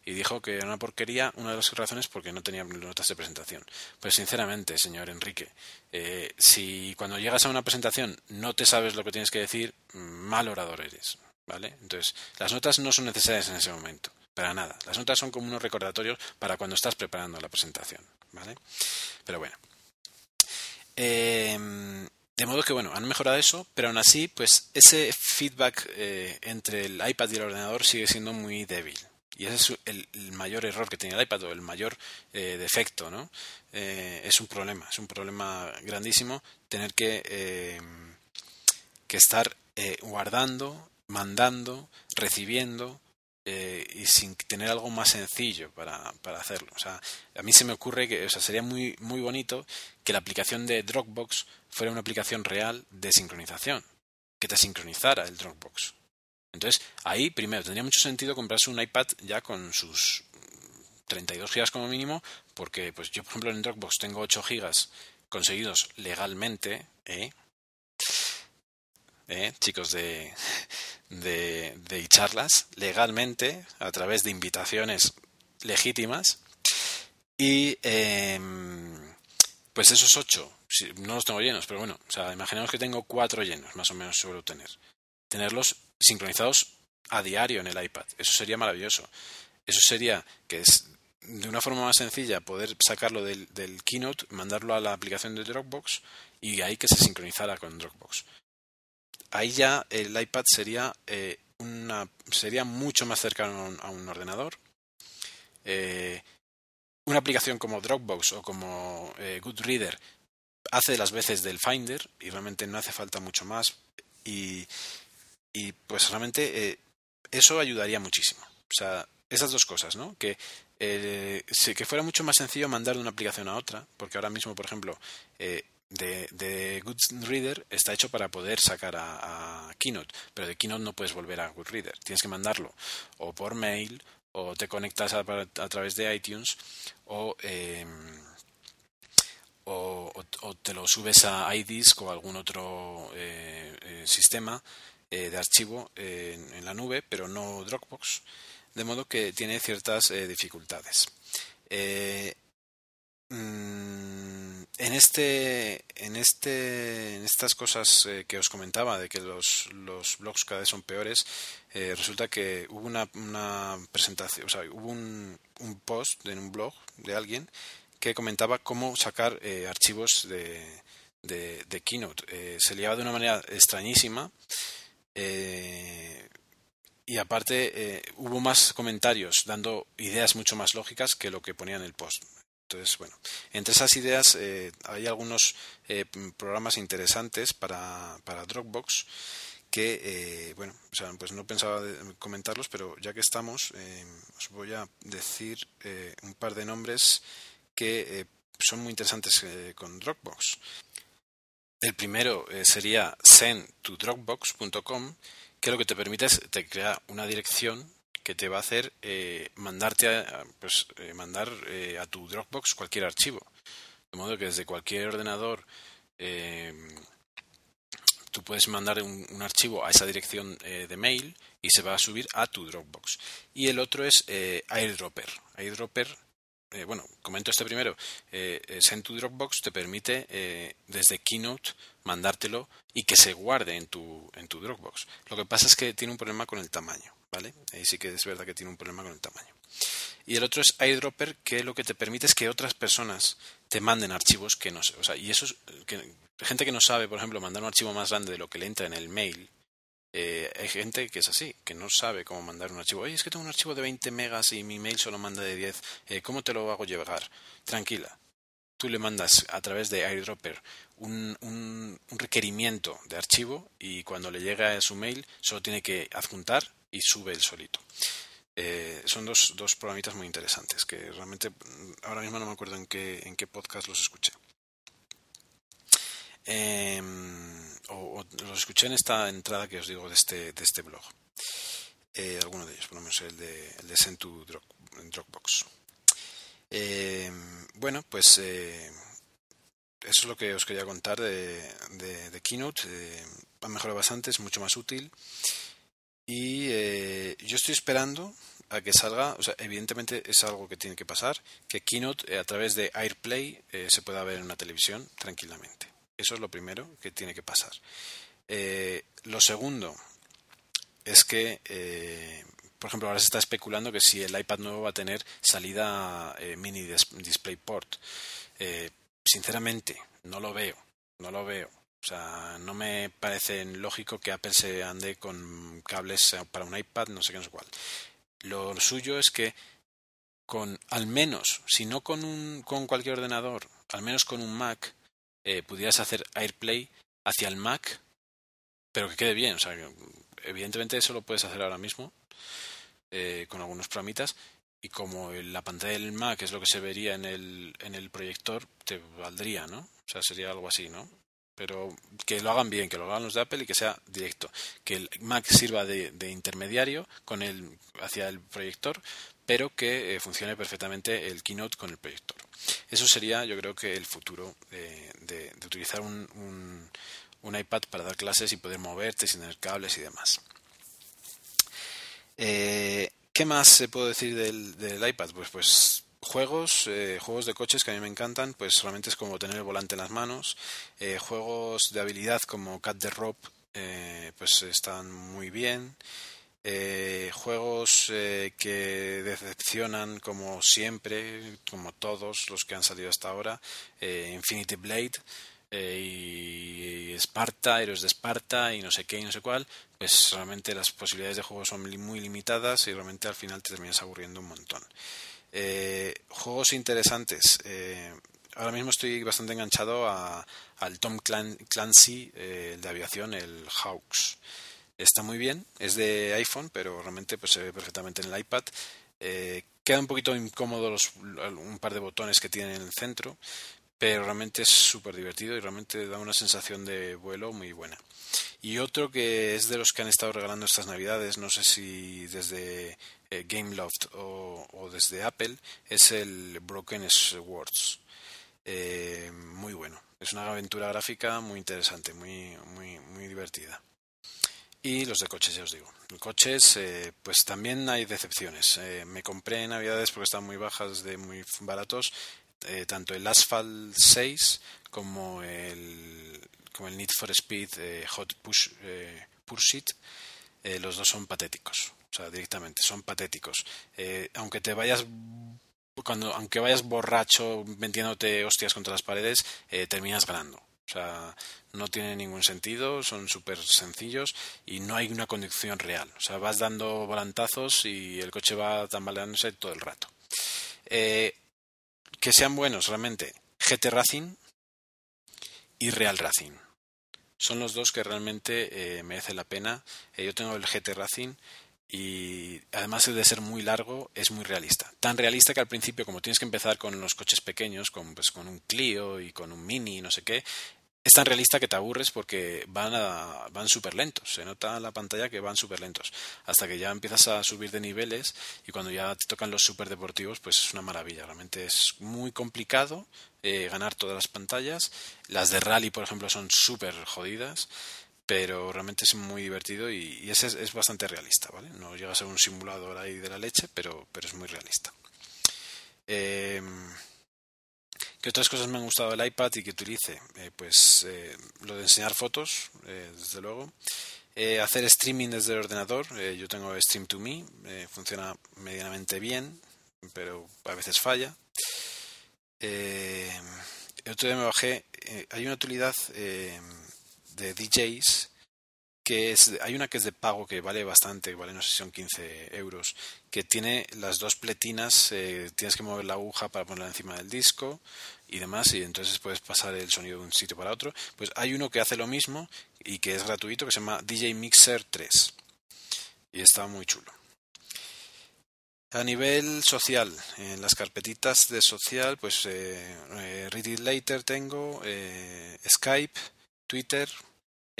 y dijo que era una porquería, una de las razones porque no tenía notas de presentación. Pues sinceramente, señor Enrique, si cuando llegas a una presentación no te sabes lo que tienes que decir, mal orador eres. ¿Vale? Entonces, las notas no son necesarias en ese momento. Para nada. Las notas son como unos recordatorios para cuando estás preparando la presentación. ¿Vale? Pero bueno. Em, de modo que, bueno, han mejorado eso, pero aún así, pues ese feedback eh, entre el iPad y el ordenador sigue siendo muy débil. Y ese es el, mayor error que tiene el iPad o el mayor eh, defecto, ¿no? Eh, es un problema, es un problema grandísimo tener que, em, que estar guardando, mandando, recibiendo, eh, y sin tener algo más sencillo para, para, hacerlo. O sea, a mí se me ocurre que o sea, sería muy, muy bonito que la aplicación de Dropbox fuera una aplicación real de sincronización, que te sincronizara el Dropbox. Entonces, ahí primero tendría mucho sentido comprarse un iPad ya con sus 32 gigas como mínimo, porque pues yo, por ejemplo, en Dropbox tengo 8 gigas conseguidos legalmente, ¿eh? ¿Eh? chicos de, de, charlas legalmente a través de invitaciones legítimas y em, pues esos ocho no los tengo llenos, pero bueno, o sea, imaginemos que tengo cuatro llenos, más o menos suelo tener. Tenerlos sincronizados a diario en el iPad. Eso sería maravilloso. Eso sería que es de una forma más sencilla poder sacarlo del, Keynote, mandarlo a la aplicación de Dropbox y ahí que se sincronizara con Dropbox. Ahí ya el iPad sería eh, una sería mucho más cercano a un, ordenador. Eh, una aplicación como Dropbox o como eh, Goodreader hace las veces del Finder y realmente no hace falta mucho más y, y pues realmente eh, eso ayudaría muchísimo. O sea, esas dos cosas, ¿no? Que, que fuera mucho más sencillo mandar de una aplicación a otra, porque ahora mismo, por ejemplo, eh, de, de, Goodreader está hecho para poder sacar a, Keynote, pero de Keynote no puedes volver a Goodreader. Tienes que mandarlo o por mail, o te conectas a, través de iTunes, o, eh, o, o, te lo subes a iDisk o algún otro eh, eh, sistema de archivo en, la nube, pero no Dropbox, de modo que tiene ciertas dificultades. Mm, en este en este en estas cosas que os comentaba de que los, los blogs cada vez son peores resulta que hubo una, una presentación o sea hubo un, un post en un blog de alguien que comentaba cómo sacar eh, archivos de, de, Keynote. Eh, se liaba de una manera extrañísima eh, y aparte hubo más comentarios dando ideas mucho más lógicas que lo que ponía en el post. Entonces, bueno, entre esas ideas hay algunos programas interesantes para, para Dropbox que, bueno, o sea, pues no pensaba comentarlos, pero ya que estamos, os voy a decir un par de nombres que eh, son muy interesantes eh, con Dropbox. El primero eh, sería send to dropbox.com, que lo que te permite es te crea una dirección que te va a hacer mandarte a, pues, mandar a tu Dropbox cualquier archivo. De modo que desde cualquier ordenador tú puedes mandar un, archivo a esa dirección de mail y se va a subir a tu Dropbox. Y el otro es AirDropper. AirDropper eh, bueno, comento este primero, eh, eh, Send to Dropbox te permite eh, desde Keynote mandártelo y que se guarde en tu, en tu Dropbox. Lo que pasa es que tiene un problema con el tamaño, ¿vale? Ahí sí que es verdad que tiene un problema con el tamaño. Y el otro es iDropper, que lo que te permite es que otras personas te manden archivos que no sé, o sea, y eso es, que, gente que no sabe, por ejemplo, mandar un archivo más grande de lo que le entra en el mail, eh, hay gente que es así, que no sabe cómo mandar un archivo. Oye, es que tengo un archivo de 20 megas y mi mail solo manda de 10. Eh, ¿Cómo te lo hago llegar? Tranquila. Tú le mandas a través de AirDropper un, un, requerimiento de archivo y cuando le llega a su mail solo tiene que adjuntar y sube el solito. Eh, son dos, dos programitas muy interesantes que realmente mm, ahora mismo no me acuerdo en qué, en qué podcast los escuché. Eh, o, los escuché en esta entrada que os digo de este, de este blog. Eh, alguno de ellos, por lo menos el de, el de Send to Dropbox. Eh, bueno, pues eh, eso es lo que os quería contar de, de, Keynote. ha mejorado bastante, es mucho más útil. Y yo estoy esperando a que salga, o sea, evidentemente es algo que tiene que pasar, que Keynote a través de AirPlay se pueda ver en una televisión tranquilamente. Eso es lo primero que tiene que pasar. Eh, lo segundo es que, eh, por ejemplo, ahora se está especulando que si el iPad nuevo va a tener salida eh, mini DisplayPort. sinceramente, no lo veo, no lo veo. O sea, no me parece lógico que Apple se ande con cables para un iPad, no sé qué, no sé cuál. Lo suyo es que con, al menos, si no con, un, con cualquier ordenador, al menos con un Mac, eh, pudieras hacer AirPlay hacia el Mac, pero que quede bien. O sea, evidentemente eso lo puedes hacer ahora mismo eh, con algunos programitas y como la pantalla del Mac es lo que se vería en el, en el proyector, te valdría, ¿no? O sea, sería algo así, ¿no? Pero que lo hagan bien, que lo hagan los de Apple y que sea directo. Que el Mac sirva de, intermediario con el, hacia el proyector, pero que eh, funcione perfectamente el Keynote con el proyector. Eso sería, yo creo que el futuro de, utilizar un, iPad para dar clases y poder moverte sin tener cables y demás. Eh, ¿Qué más se puede decir del, iPad? Pues, pues juegos, juegos de coches que a mí me encantan, pues realmente es como tener el volante en las manos. juegos de habilidad como Cat the Rope, pues están muy bien. juegos que decepcionan como siempre, como todos los que han salido hasta ahora, Infinity Blade, y Esparta, Héroes de Esparta y no sé qué y no sé cuál, pues realmente las posibilidades de juego son muy limitadas y realmente al final te terminas aburriendo un montón. Eh, juegos interesantes. Eh, ahora mismo estoy bastante enganchado a, al Tom Clancy, eh, de aviación, el Hawks. Está muy bien, es de iPhone, pero realmente pues, se ve perfectamente en el iPad. queda un poquito incómodo los, un par de botones que tiene en el centro, pero realmente es súper divertido y realmente da una sensación de vuelo muy buena. Y otro que es de los que han estado regalando estas navidades, no sé si desde eh, Gameloft o, desde Apple, es el Broken Swords. Eh, muy bueno. Es una aventura gráfica muy interesante, muy, muy, muy divertida. Y los de coches, ya os digo. Coches, eh, pues también hay decepciones. me compré en Navidades porque están muy bajas, de muy baratos, eh, tanto el Asphalt 6 como el, como el Need for Speed eh, Hot Push, eh, Pursuit, los dos son patéticos. O sea, directamente, son patéticos. aunque te vayas cuando aunque vayas borracho metiéndote hostias contra las paredes, terminas ganando. O sea, no tiene ningún sentido, son súper sencillos y no hay una conducción real. O sea, vas dando volantazos y el coche va tambaleándose todo el rato. Eh, que sean buenos realmente GT Racing y Real Racing. Son los dos que realmente eh, merecen la pena. Eh, yo tengo el GT Racing y además de ser muy largo, es muy realista. Tan realista que al principio, como tienes que empezar con los coches pequeños, con, pues, con un Clio y con un Mini y no sé qué, es tan realista que te aburres porque van, van súper lentos. Se nota en la pantalla que van súper lentos. Hasta que ya empiezas a subir de niveles y cuando ya te tocan los super deportivos, pues es una maravilla. Realmente es muy complicado eh, ganar todas las pantallas. Las de rally, por ejemplo, son súper jodidas. Pero realmente es muy divertido y, es, bastante realista, ¿vale? No llega a ser un simulador ahí de la leche, pero, es muy realista. Eh, ¿Qué otras cosas me han gustado del iPad y que utilice? Eh, pues eh, lo de enseñar fotos, eh, desde luego. hacer streaming desde el ordenador. yo tengo Stream to Me, funciona medianamente bien, pero a veces falla. otro día me bajé. hay una utilidad de DJs que es, hay una que es de pago que vale bastante, vale no sé si son 15 euros, que tiene las dos pletinas, eh, tienes que mover la aguja para ponerla encima del disco y demás, y entonces puedes pasar el sonido de un sitio para otro. Pues hay uno que hace lo mismo y que es gratuito, que se llama DJ Mixer 3. Y está muy chulo. A nivel social, en las carpetitas de social, pues eh, eh Read It Later tengo, eh, Skype, Twitter,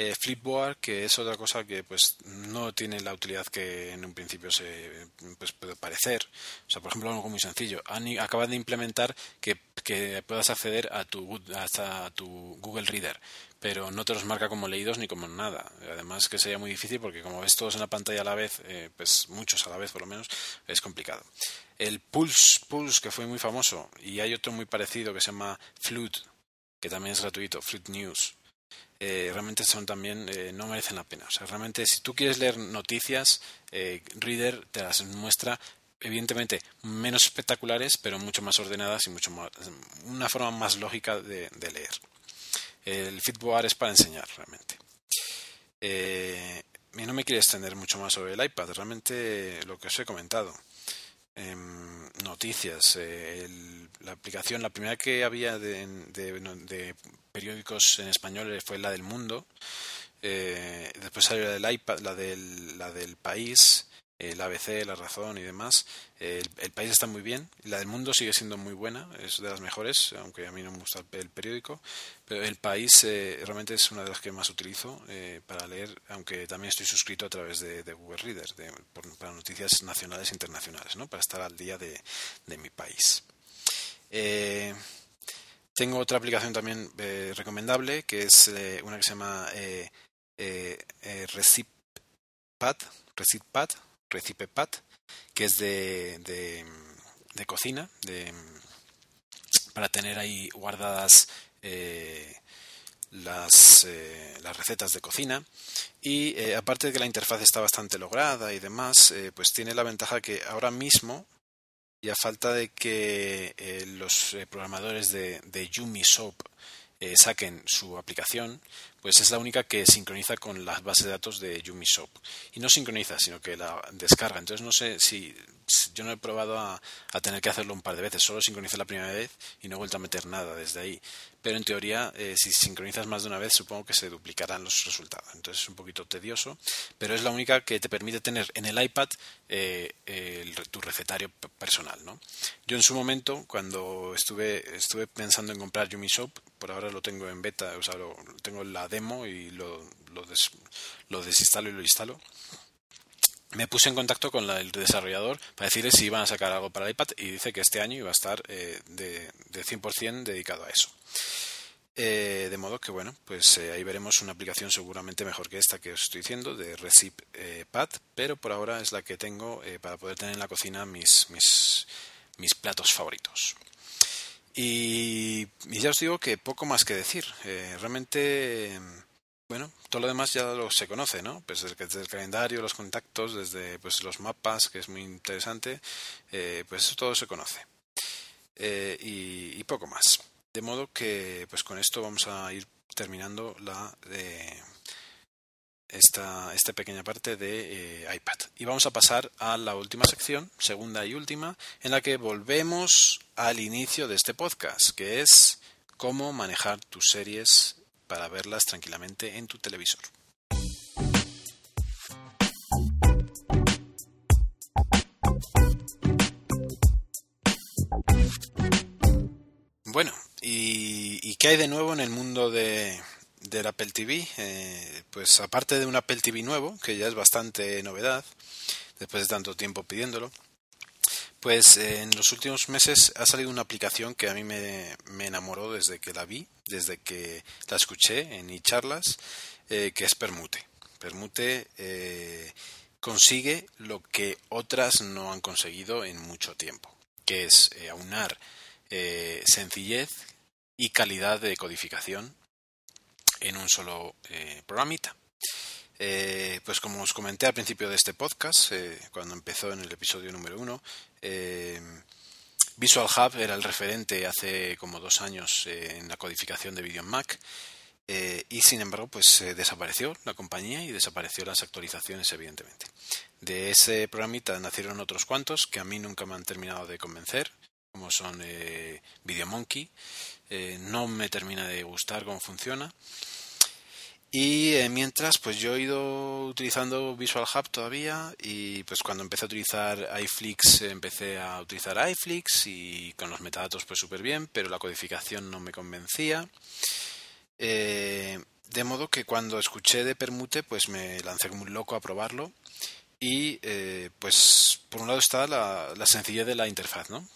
eh, Flipboard, que es otra cosa que pues no tiene la utilidad que en un principio se pues, puede parecer. O sea, por ejemplo, algo muy sencillo. acaban de implementar que, puedas acceder a tu, hasta a tu Google Reader, pero no te los marca como leídos ni como nada. Además que sería muy difícil porque como ves todos en la pantalla a la vez, eh, pues muchos a la vez por lo menos, es complicado. El Pulse, Pulse, que fue muy famoso, y hay otro muy parecido que se llama Flood, que también es gratuito, Flood News eh, realmente son también eh, no merecen la pena. O sea, realmente si tú quieres leer noticias, eh, Reader te las muestra evidentemente menos espectaculares, pero mucho más ordenadas y mucho más una forma más lógica de, leer. El Fitboard es para enseñar realmente. no me quiero extender mucho más sobre el iPad, realmente lo que os he comentado. Em, noticias, la aplicación, la primera que había de, de, periódicos en español fue la del Mundo, eh, después salió la del iPad, la del, la del País, el ABC, La Razón y demás. El, país está muy bien, la del mundo sigue siendo muy buena, es de las mejores, aunque a mí no me gusta el, periódico, pero el país eh, realmente es una de las que más utilizo eh, para leer, aunque también estoy suscrito a través de, Google Reader, para noticias nacionales e internacionales, ¿no? para estar al día de, mi país. Eh, tengo otra aplicación también recomendable, que es una que se llama RecipPad, RecipPad, RecipePad, que es de, de cocina, de, para tener ahí guardadas eh, las, eh, las, recetas de cocina. Y eh, aparte de que la interfaz está bastante lograda y demás, pues tiene la ventaja que ahora mismo y a falta de que los programadores de, de Yumi Soap saquen su aplicación, pues es la única que sincroniza con las bases de datos de Yumi Soap. Y no sincroniza, sino que la descarga. Entonces no sé si yo no he probado a, tener que hacerlo un par de veces, solo sincronicé la primera vez y no he vuelto a meter nada desde ahí. Pero en teoría, eh, si sincronizas más de una vez, supongo que se duplicarán los resultados. Entonces es un poquito tedioso, pero es la única que te permite tener en el iPad eh, tu recetario personal. ¿no? Yo en su momento, cuando estuve, estuve pensando en comprar Yumi Soap, por ahora lo tengo en beta, o sea, lo, tengo en la demo y lo, lo desinstalo y lo instalo me puse en contacto con el desarrollador para decirle si iban a sacar algo para el iPad y dice que este año iba a estar eh, de, de 100% dedicado a eso. Eh, de modo que, bueno, pues eh, ahí veremos una aplicación seguramente mejor que esta que os estoy diciendo de Recip Pad, pero por ahora es la que tengo para poder tener en la cocina mis, mis, mis platos favoritos. Y, y, ya os digo que poco más que decir. realmente bueno, todo lo demás ya lo se conoce, ¿no? Pues desde el calendario, los contactos, desde pues los mapas, que es muy interesante, eh, pues eso todo se conoce. Eh, y, poco más. De modo que, pues con esto vamos a ir terminando la eh, esta, pequeña parte de iPad. Y vamos a pasar a la última sección, segunda y última, en la que volvemos al inicio de este podcast, que es cómo manejar tus series para verlas tranquilamente en tu televisor. Bueno, ¿y, qué hay de nuevo en el mundo de, del Apple TV? Eh, pues aparte de un Apple TV nuevo, que ya es bastante novedad, después de tanto tiempo pidiéndolo, pues eh, en los últimos meses ha salido una aplicación que a mí me, enamoró desde que la vi, desde que la escuché en iCharlas, eh, que es Permute. Permute eh, consigue lo que otras no han conseguido en mucho tiempo, que es aunar sencillez y calidad de codificación en un solo programita. Eh, pues como os comenté al principio de este podcast, eh, cuando empezó en el episodio número uno, eh, Visual Hub era el referente hace como dos años en la codificación de vídeo en Mac. y sin embargo, pues desapareció la compañía y desapareció las actualizaciones, evidentemente. De ese programita nacieron otros cuantos que a mí nunca me han terminado de convencer, como son VideoMonkey. No me termina de gustar cómo funciona. Y eh, mientras, pues yo he ido utilizando Visual Hub todavía y pues cuando empecé a utilizar iFlix empecé a utilizar iFlix y con los metadatos pues súper bien, pero la codificación no me convencía. Eh, de modo que cuando escuché de Permute pues me lancé como un loco a probarlo y eh, pues por un lado está la, sencillez de la interfaz, ¿no?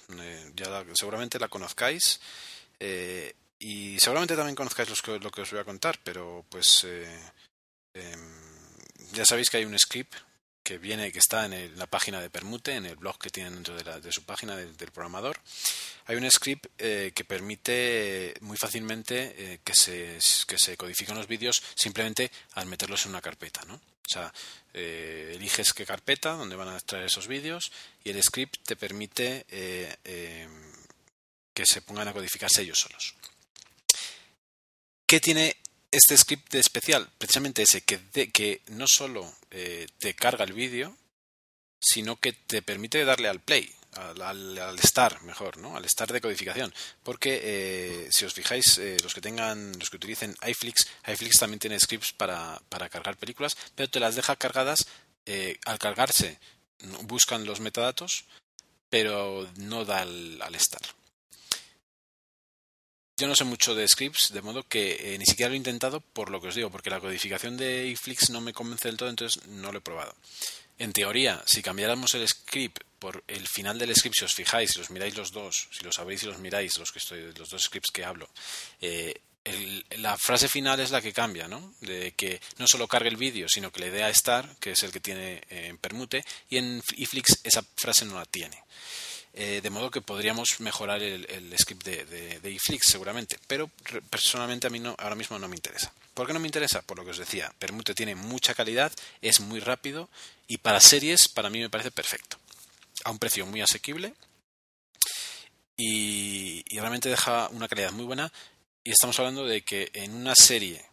ya seguramente la conozcáis. Y seguramente también conozcáis lo que os voy a contar, pero pues eh, em, ya sabéis que hay un script que viene, que está en la página de Permute, en el blog que tienen dentro de, su página del, programador. Hay un script eh, que permite muy fácilmente eh, que, se, que se codifiquen los vídeos simplemente al meterlos en una carpeta, ¿no? O sea, eliges qué carpeta donde van a extraer esos vídeos y el script te permite em, que se pongan a codificarse ellos solos. ¿Qué tiene este script especial? Precisamente ese, que, no solo eh, te carga el vídeo, sino que te permite darle al play, al, al, start, mejor, ¿no? Al start de codificación. Porque eh, si os fijáis, eh, los que tengan, los que utilicen iFlix, iFlix también tiene scripts para, para cargar películas, pero te las deja cargadas al cargarse. Buscan los metadatos, pero no da al, al start. Yo no sé mucho de scripts, de modo que eh, ni siquiera lo he intentado por lo que os digo, porque la codificación de iFlix no me convence del todo, entonces no lo he probado. En teoría, si cambiáramos el script por el final del script, si os fijáis, si los miráis los dos, si lo sabéis y los miráis, los, que estoy, los dos scripts que hablo, eh, la frase final es la que cambia, ¿no? De que no solo cargue el vídeo, sino que le dé a estar, que es el que tiene eh, en permute, y en iFlix esa frase no la tiene. De modo que podríamos mejorar el, script de, de, seguramente, pero personalmente a mí no, ahora mismo no me interesa. ¿Por qué no me interesa? Por lo que os decía, Permute tiene mucha calidad, es muy rápido y para series para mí me parece perfecto. A un precio muy asequible y, realmente deja una calidad muy buena. Y estamos hablando de que en una serie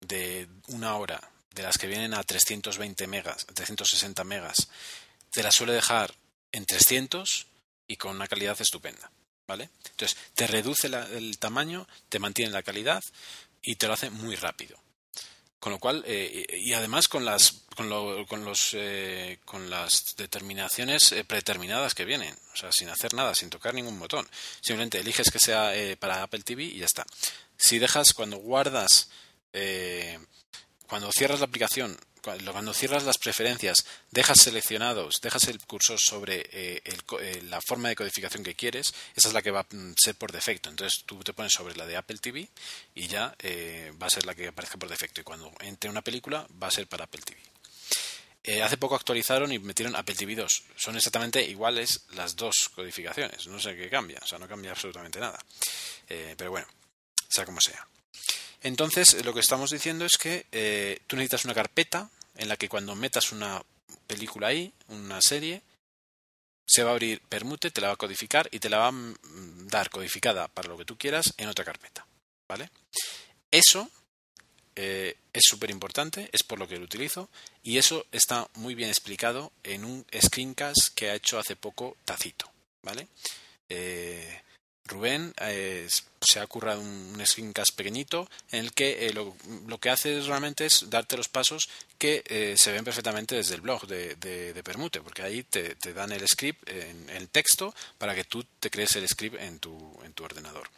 de una hora, de las que vienen a 320 megas, 360 megas, te la suele dejar en 300 y con una calidad estupenda. ¿Vale? Entonces, te reduce el tamaño, te mantiene la calidad y te lo hace muy rápido. Con lo cual, eh, y además con las, con, con, los, eh, con las determinaciones eh, predeterminadas que vienen, o sea, sin hacer nada, sin tocar ningún botón. Simplemente eliges que sea para Apple TV y ya está. Si dejas, cuando guardas, cuando cierras la aplicación, cuando cierras las preferencias, dejas seleccionados, dejas el cursor sobre eh, eh, la forma de codificación que quieres, esa es la que va a ser por defecto. Entonces tú te pones sobre la de Apple TV y ya eh, va a ser la que aparezca por defecto. Y cuando entre una película va a ser para Apple TV. hace poco actualizaron y metieron Apple TV 2. Son exactamente iguales las dos codificaciones. No sé qué cambia, o sea, no cambia absolutamente nada. pero bueno, sea como sea. Entonces, lo que estamos diciendo es que eh, tú necesitas una carpeta en la que cuando metas una película ahí, una serie, se va a abrir Permute, te la va a codificar y te la va a dar codificada para lo que tú quieras en otra carpeta. ¿Vale? Eso eh, es súper importante, es por lo que lo utilizo y eso está muy bien explicado en un screencast que ha hecho hace poco Tacito. ¿Vale? Eh, Rubén eh, se ha currado un, screencast pequeñito en el que eh, lo, que hace realmente es darte los pasos que eh, se ven perfectamente desde el blog de, Permute, porque ahí te, dan el script en el texto para que tú te crees el script en tu, en tu ordenador.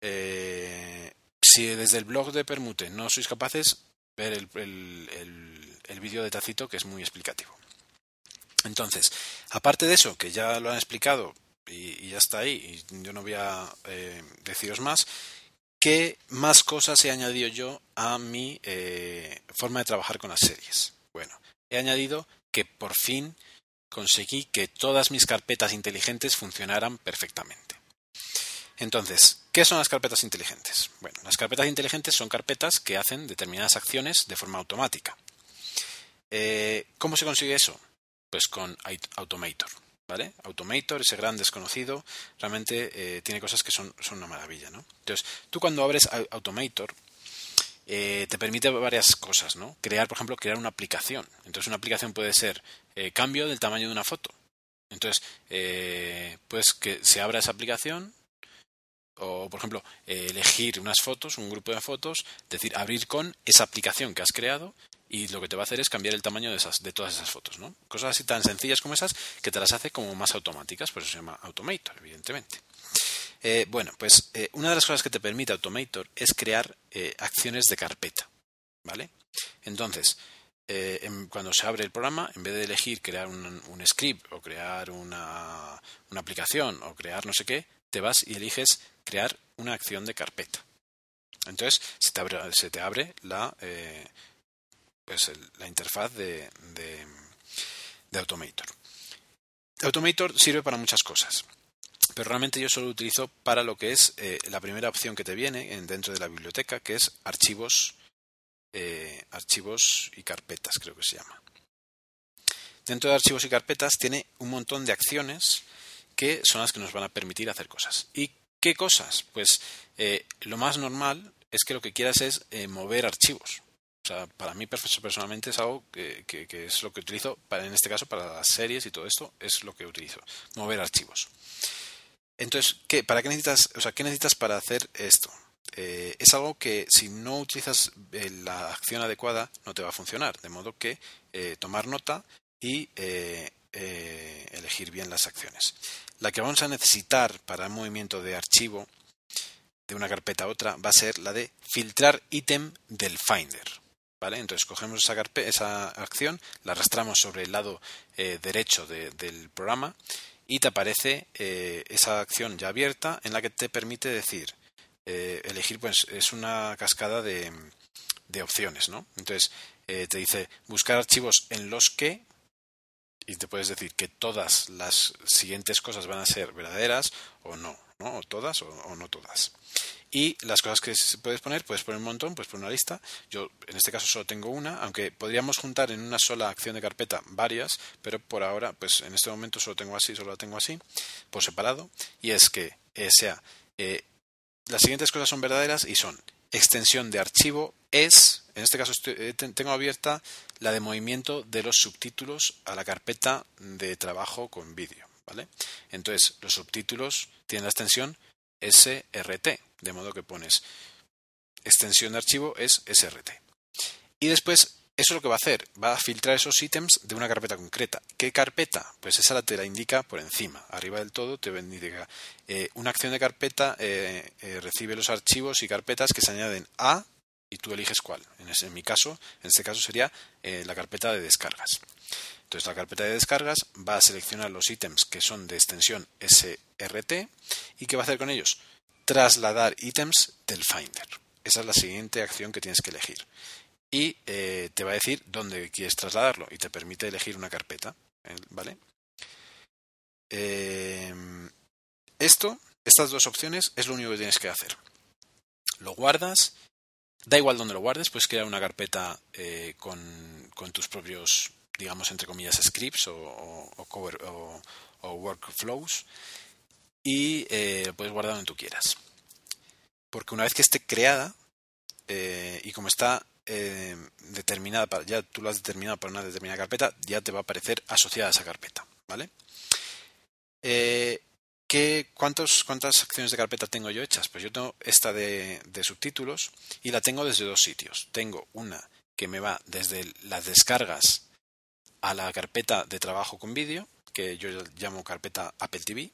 si desde el blog de Permute no sois capaces, ver el, el, el vídeo de Tacito que es muy explicativo. Entonces, aparte de eso, que ya lo han explicado y, ya está ahí, y yo no voy a eh, deciros más, ¿qué más cosas he añadido yo a mi eh, forma de trabajar con las series? Bueno, he añadido que por fin conseguí que todas mis carpetas inteligentes funcionaran perfectamente. Entonces, ¿qué son las carpetas inteligentes? Bueno, las carpetas inteligentes son carpetas que hacen determinadas acciones de forma automática. Eh, ¿Cómo se consigue eso? Pues con Automator. ¿Vale? Automator, ese gran desconocido, realmente eh, tiene cosas que son, son, una maravilla, ¿no? Entonces, tú cuando abres Automator, eh, te permite varias cosas, ¿no? Crear, por ejemplo, crear una aplicación. Entonces, una aplicación puede ser eh, cambio del tamaño de una foto. Entonces, pues que se abra esa aplicación, o por ejemplo elegir unas fotos, un grupo de fotos, decir abrir con esa aplicación que has creado y lo que te va a hacer es cambiar el tamaño de, esas, de todas esas fotos, ¿no? Cosas así tan sencillas como esas que te las hace como más automáticas, por eso se llama Automator, evidentemente. Eh, bueno, pues eh, una de las cosas que te permite Automator es crear eh, acciones de carpeta, ¿vale? Entonces, cuando se abre el programa, en vez de elegir crear un, script o crear una, una, aplicación o crear no sé qué, te vas y eliges crear una acción de carpeta. Entonces, se te abre, se te abre la pues la interfaz de, de, Automator. Automator sirve para muchas cosas, pero realmente yo solo lo utilizo para lo que es eh, la primera opción que te viene dentro de la biblioteca, que es archivos, eh, archivos y carpetas, creo que se llama. Dentro de archivos y carpetas tiene un montón de acciones que son las que nos van a permitir hacer cosas. ¿Y qué cosas? Pues eh, lo más normal es que lo que quieras es mover archivos. O sea, para mí personalmente es algo que, es lo que utilizo, en este caso para las series y todo esto, es lo que utilizo, mover archivos. Entonces, ¿qué, ¿para qué necesitas, o sea, qué necesitas para hacer esto? Eh, es algo que si no utilizas eh, la acción adecuada no te va a funcionar, de modo que eh, tomar nota y elegir bien las acciones. La que vamos a necesitar para el movimiento de archivo de una carpeta a otra va a ser la de filtrar ítem del Finder. Entonces cogemos esa, esa acción, la arrastramos sobre el lado eh, derecho del programa y te aparece eh, esa acción ya abierta en la que te permite decir, eh, elegir, pues es una cascada de, de opciones, ¿no? Entonces te dice buscar archivos en los que y te puedes decir que todas las siguientes cosas van a ser verdaderas o no, ¿no? O todas o, no todas. Y las cosas que puedes poner, puedes poner un montón, puedes poner una lista. Yo en este caso solo tengo una, aunque podríamos juntar en una sola acción de carpeta varias, pero por ahora, pues en este momento solo tengo así, solo la tengo así, por separado. Y es que eh, sea, eh, las siguientes cosas son verdaderas y son extensión de archivo es, en este caso eh, tengo abierta la de movimiento de los subtítulos a la carpeta de trabajo con vídeo, ¿vale? Entonces, los subtítulos tienen la extensión SRT, de modo que pones extensión de archivo es SRT. Y después, eso es lo que va a hacer, va a filtrar esos ítems de una carpeta concreta. ¿Qué carpeta? Pues esa la te la indica por encima. Arriba del todo te indica eh, una acción de carpeta eh, recibe los archivos y carpetas que se añaden a y tú eliges cuál. En, mi caso, en este caso sería eh, la carpeta de descargas. Entonces la carpeta de descargas va a seleccionar los ítems que son de extensión SRT y ¿qué va a hacer con ellos? Trasladar ítems del Finder. Esa es la siguiente acción que tienes que elegir. Y eh, te va a decir dónde quieres trasladarlo y te permite elegir una carpeta. ¿Vale? Em, esto, estas dos opciones, es lo único que tienes que hacer. Lo guardas Da igual donde lo guardes, puedes crear una carpeta eh, con, tus propios, digamos, entre comillas, scripts o, o, workflows y eh, lo puedes guardar donde tú quieras. Porque una vez que esté creada eh, y como está determinada, para, ya tú lo has determinado para una determinada carpeta, ya te va a aparecer asociada a esa carpeta. ¿Vale? ¿Qué, ¿Cuántas acciones de carpeta tengo yo hechas? Pues yo tengo esta de, subtítulos y la tengo desde dos sitios. Tengo una que me va desde las descargas a la carpeta de trabajo con vídeo, que yo llamo carpeta Apple TV,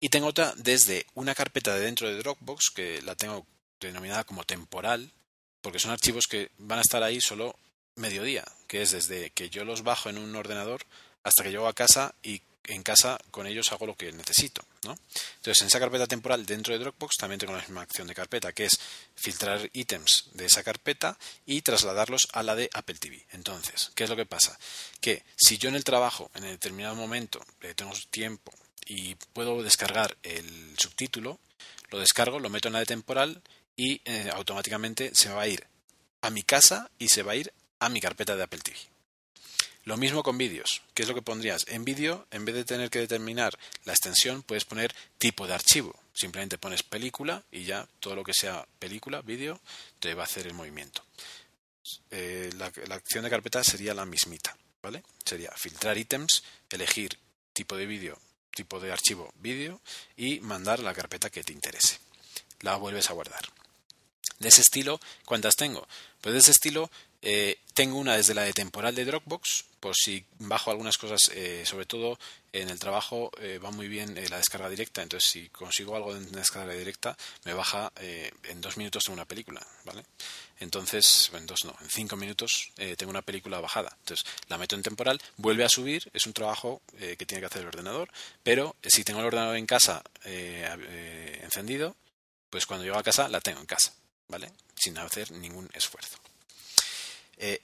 y tengo otra desde una carpeta de dentro de Dropbox, que la tengo denominada como temporal, porque son archivos que van a estar ahí solo mediodía, que es desde que yo los bajo en un ordenador hasta que llego a casa y en casa con ellos hago lo que necesito. ¿no? Entonces, en esa carpeta temporal dentro de Dropbox también tengo la misma acción de carpeta, que es filtrar ítems de esa carpeta y trasladarlos a la de Apple TV. Entonces, ¿qué es lo que pasa? Que si yo en el trabajo, en determinado momento, eh, tengo tiempo y puedo descargar el subtítulo, lo descargo, lo meto en la de temporal y eh, automáticamente se va a ir a mi casa y se va a ir a mi carpeta de Apple TV. Lo mismo con vídeos. ¿Qué es lo que pondrías? En vídeo, en vez de tener que determinar la extensión, puedes poner tipo de archivo. Simplemente pones película y ya todo lo que sea película, vídeo, te va a hacer el movimiento. Eh, la, acción de carpeta sería la mismita, ¿vale? Sería filtrar ítems, elegir tipo de vídeo, tipo de archivo vídeo y mandar la carpeta que te interese. La vuelves a guardar. De ese estilo, ¿cuántas tengo? Pues de ese estilo eh, tengo una desde la de temporal de Dropbox, por si bajo algunas cosas, eh, sobre todo en el trabajo eh, va muy bien la descarga directa, entonces si consigo algo de descarga directa me baja en dos minutos en una película, ¿vale? Entonces, en dos no, en cinco minutos tengo una película bajada, entonces la meto en temporal, vuelve a subir, es un trabajo que tiene que hacer el ordenador, pero si tengo el ordenador en casa encendido, pues cuando llego a casa la tengo en casa, ¿vale? Sin hacer ningún esfuerzo. Eh,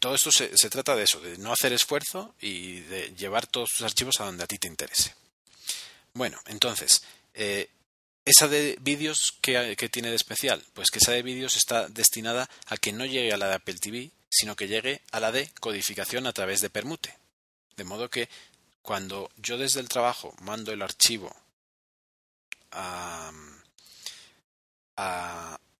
todo esto se, trata de eso, de no hacer esfuerzo y de llevar todos tus archivos a donde a ti te interese. Bueno, entonces, eh, esa de vídeos que, tiene de especial, pues que esa de vídeos está destinada a que no llegue a la de Apple TV, sino que llegue a la de codificación a través de permute. De modo que cuando yo desde el trabajo mando el archivo a,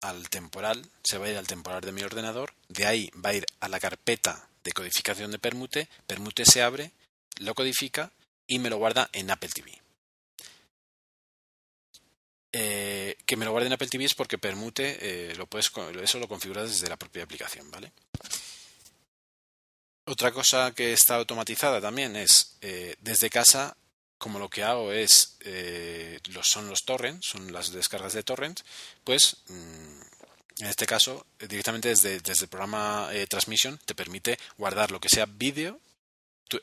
al temporal, se va a ir al temporal de mi ordenador, de ahí va a ir a la carpeta de codificación de Permute, Permute se abre, lo codifica y me lo guarda en Apple TV. Eh, que me lo guarde en Apple TV es porque Permute eh, lo puedes, eso lo configuras desde la propia aplicación, ¿vale? Otra cosa que está automatizada también es eh, desde casa como lo que hago es eh, los, son los torrents, son las descargas de torrents, pues mm, en este caso directamente desde, el programa eh, Transmission te permite guardar lo que sea vídeo,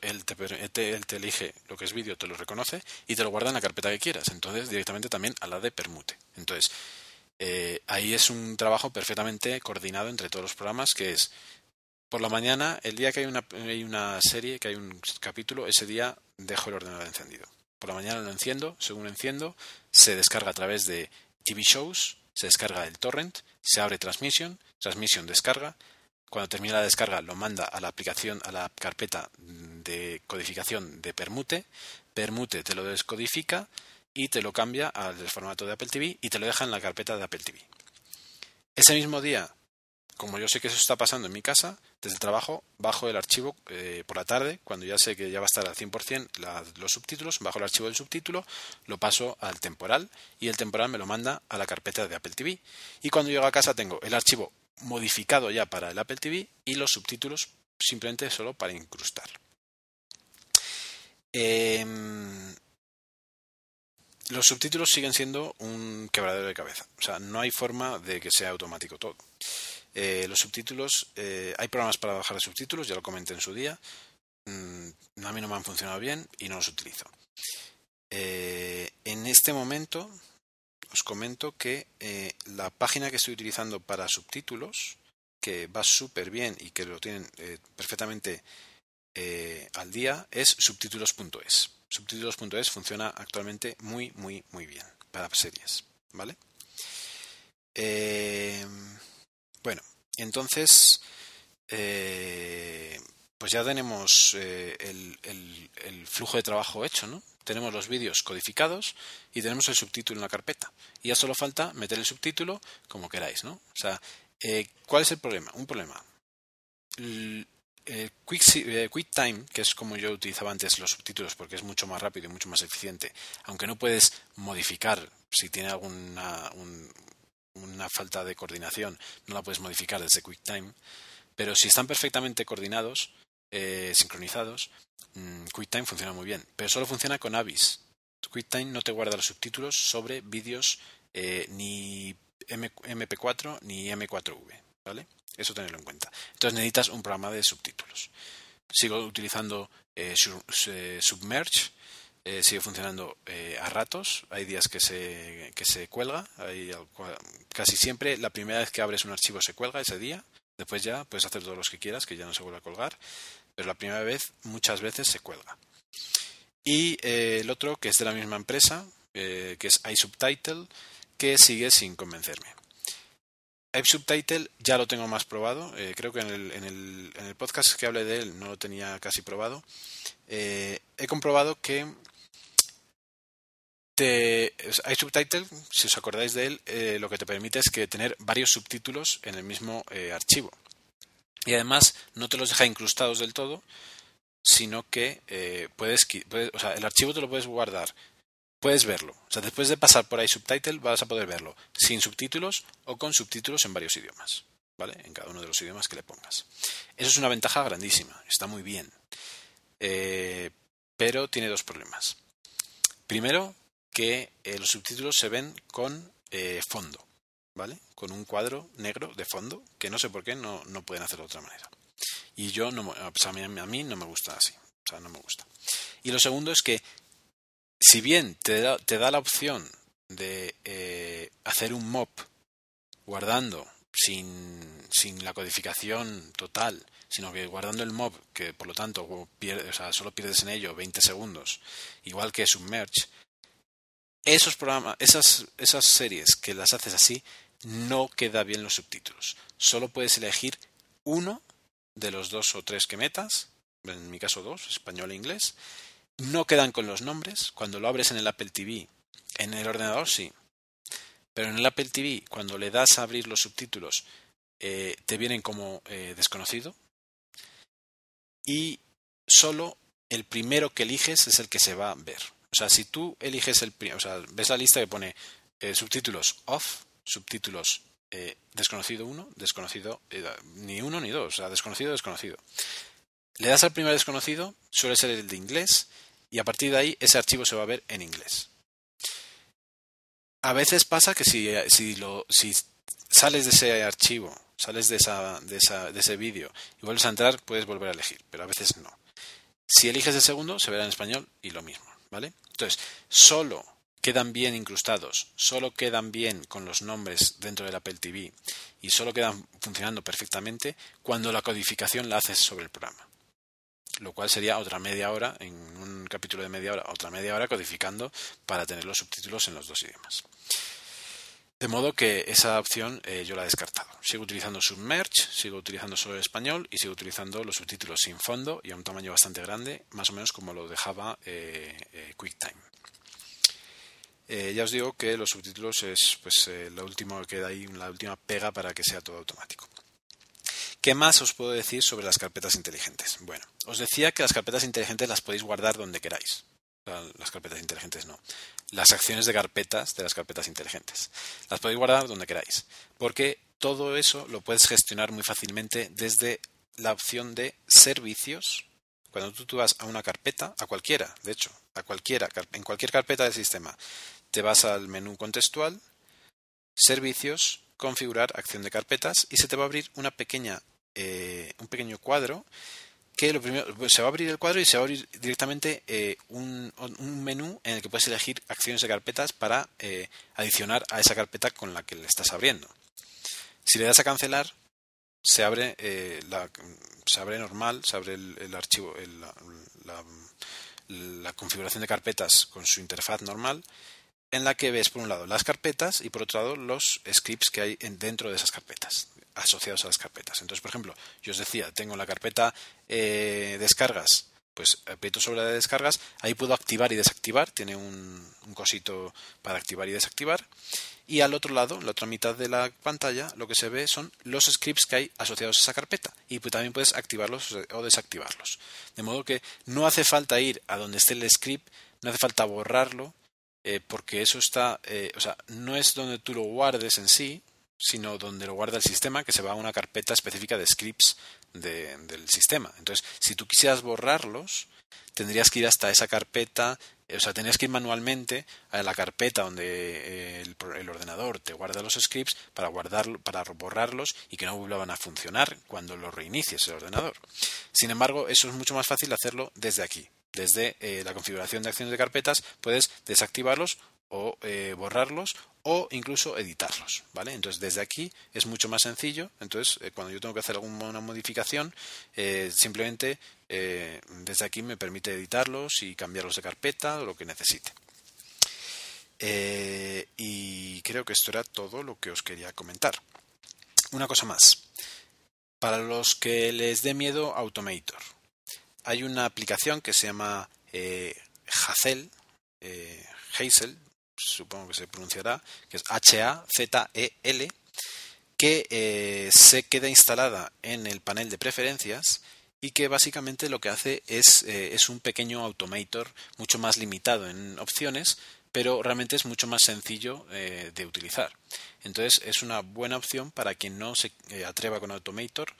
él te, él te, elige lo que es vídeo, te lo reconoce y te lo guarda en la carpeta que quieras, entonces directamente también a la de permute. Entonces eh, ahí es un trabajo perfectamente coordinado entre todos los programas que es Por la mañana, el día que hay una, hay una serie, que hay un capítulo, ese día dejo el ordenador encendido. Por la mañana lo enciendo, según lo enciendo, se descarga a través de TV Shows, se descarga el torrent, se abre Transmission, Transmission descarga, cuando termina la descarga lo manda a la aplicación, a la carpeta de codificación de Permute, Permute te lo descodifica y te lo cambia al formato de Apple TV y te lo deja en la carpeta de Apple TV. Ese mismo día, como yo sé que eso está pasando en mi casa, desde el trabajo bajo el archivo eh, por la tarde, cuando ya sé que ya va a estar al 100% los subtítulos, bajo el archivo del subtítulo, lo paso al temporal y el temporal me lo manda a la carpeta de Apple TV. Y cuando llego a casa tengo el archivo modificado ya para el Apple TV y los subtítulos simplemente solo para incrustar. Em, los subtítulos siguen siendo un quebradero de cabeza. O sea, no hay forma de que sea automático todo. Eh, los subtítulos, eh, hay programas para bajar de subtítulos, ya lo comenté en su día. Mm, a mí no me han funcionado bien y no los utilizo. Eh, en este momento os comento que la página que estoy utilizando para subtítulos, que va súper bien y que lo tienen perfectamente al día, es subtítulos.es subtítulos.es funciona actualmente muy, muy, muy bien para series, ¿vale? Bueno, entonces, eh, pues ya tenemos eh, el, flujo de trabajo hecho, ¿no? Tenemos los vídeos codificados y tenemos el subtítulo en la carpeta. Y ya solo falta meter el subtítulo como queráis, ¿no? O sea, ¿cuál es el problema? Un problema. Eh, eh, QuickTime, que es como yo utilizaba antes los subtítulos porque es mucho más rápido y mucho más eficiente, aunque no puedes modificar si tiene alguna una falta de coordinación, no la puedes modificar desde QuickTime, pero si están perfectamente coordinados, eh, sincronizados, mm, QuickTime funciona muy bien, pero solo funciona con Avis. QuickTime no te guarda los subtítulos sobre vídeos ni MP4 ni M4V, ¿vale? Eso tenerlo en cuenta. Entonces necesitas un programa de subtítulos. Sigo utilizando eh, eh, Submerge. Eh, sigue funcionando a ratos. Hay días que se, que se cuelga. Hay, casi siempre la primera vez que abres un archivo se cuelga ese día. Después ya puedes hacer todos los que quieras, que ya no se vuelve a colgar. Pero la primera vez, muchas veces se cuelga. Y el otro, que es de la misma empresa, que es iSubtitle, que sigue sin convencerme. Subtitle ya lo tengo más probado. Eh, creo que en el, en, el, en el, podcast que hablé de él no lo tenía casi probado. Eh, he comprobado que te, iSubtitle, si os acordáis de él, eh, lo que te permite es que tener varios subtítulos en el mismo archivo. Y además no te los deja incrustados del todo, sino que puedes, puedes, o sea, el archivo te lo puedes guardar puedes verlo. O sea, después de pasar por ahí subtitle vas a poder verlo sin subtítulos o con subtítulos en varios idiomas, ¿vale? En cada uno de los idiomas que le pongas. Eso es una ventaja grandísima, está muy bien. Eh, pero tiene dos problemas. Primero, que eh, los subtítulos se ven con eh, fondo, ¿vale? Con un cuadro negro de fondo, que no sé por qué no, no pueden hacerlo de otra manera. Y yo, no, a, mí, a mí no me gusta así. O sea, no me gusta. Y lo segundo es que si bien te da, la opción de eh, hacer un mop guardando sin, sin, la codificación total, sino que guardando el mob, que por lo tanto o sea, solo pierdes en ello 20 segundos, igual que Submerge, esos programas, esas, esas series que las haces así, no queda bien los subtítulos. Solo puedes elegir uno de los dos o tres que metas, en mi caso dos, español e inglés, no quedan con los nombres. Cuando lo abres en el Apple TV, en el ordenador sí. Pero en el Apple TV, cuando le das a abrir los subtítulos, eh, te vienen como eh, desconocido. Y solo el primero que eliges es el que se va a ver. O sea, si tú eliges el o sea, ves la lista que pone eh, subtítulos off, subtítulos desconocido uno, desconocido ni uno ni dos, o sea, desconocido, desconocido. Le das al primer desconocido, suele ser el de inglés, y a partir de ahí ese archivo se va a ver en inglés. A veces pasa que si, si, lo, si sales de ese archivo, sales de, esa, de, esa, de ese vídeo y vuelves a entrar, puedes volver a elegir, pero a veces no. Si eliges el segundo, se verá en español y lo mismo, ¿vale? Entonces, solo quedan bien incrustados, solo quedan bien con los nombres dentro del Apple TV y solo quedan funcionando perfectamente cuando la codificación la haces sobre el programa. Lo cual sería otra media hora, en un capítulo de media hora, otra media hora codificando para tener los subtítulos en los dos idiomas. De modo que esa opción eh, yo la he descartado. Sigo utilizando Submerge, sigo utilizando solo el español y sigo utilizando los subtítulos sin fondo y a un tamaño bastante grande, más o menos como lo dejaba eh, eh, QuickTime. ya os digo que los subtítulos es pues lo que queda ahí, la última pega para que sea todo automático. ¿Qué más os puedo decir sobre las carpetas inteligentes? Bueno, os decía que las carpetas inteligentes las podéis guardar donde queráis las carpetas inteligentes no, las acciones de carpetas de las carpetas inteligentes. Las podéis guardar donde queráis, porque todo eso lo puedes gestionar muy fácilmente desde la opción de servicios. Cuando tú, vas a una carpeta, a cualquiera, de hecho, a cualquiera, en cualquier carpeta del sistema, te vas al menú contextual, servicios, configurar acción de carpetas y se te va a abrir una pequeña, eh, un pequeño cuadro que lo primero pues, se va a abrir el cuadro y se va a abrir directamente eh, un, menú en el que puedes elegir acciones de carpetas para eh, adicionar a esa carpeta con la que le estás abriendo. Si le das a cancelar, se abre eh, se abre normal, se abre el, archivo, la, la, configuración de carpetas con su interfaz normal, en la que ves por un lado las carpetas y por otro lado los scripts que hay dentro de esas carpetas asociados a las carpetas. Entonces, por ejemplo, yo os decía, tengo la carpeta eh, descargas, pues aprieto sobre la de descargas, ahí puedo activar y desactivar, tiene un, cosito para activar y desactivar. Y al otro lado, la otra mitad de la pantalla, lo que se ve son los scripts que hay asociados a esa carpeta. Y pues también puedes activarlos o desactivarlos. De modo que no hace falta ir a donde esté el script, no hace falta borrarlo, eh, porque eso está, eh, o sea, no es donde tú lo guardes en sí, sino donde lo guarda el sistema, que se va a una carpeta específica de scripts del sistema. Entonces, si tú quisieras borrarlos, tendrías que ir hasta esa carpeta, o sea, tendrías que ir manualmente a la carpeta donde eh, el, ordenador te guarda los scripts para guardarlo, para borrarlos y que no vuelvan a funcionar cuando lo reinicies el ordenador. Sin embargo, eso es mucho más fácil hacerlo desde aquí. Desde eh, la configuración de acciones de carpetas puedes desactivarlos o eh, borrarlos o incluso editarlos, ¿vale? Entonces desde aquí es mucho más sencillo. Entonces eh, cuando yo tengo que hacer alguna modificación, eh, simplemente desde aquí me permite editarlos y cambiarlos de carpeta o lo que necesite. y creo que esto era todo lo que os quería comentar. Una cosa más. Para los que les dé miedo Automator, hay una aplicación que se llama Hazel, Hazel, supongo que se pronunciará, que es H-A-Z-E-L, que eh, se queda instalada en el panel de preferencias y que básicamente lo que hace es, eh, es un pequeño automator mucho más limitado en opciones, pero realmente es mucho más sencillo eh, de utilizar. Entonces es una buena opción para quien no se atreva con Automator.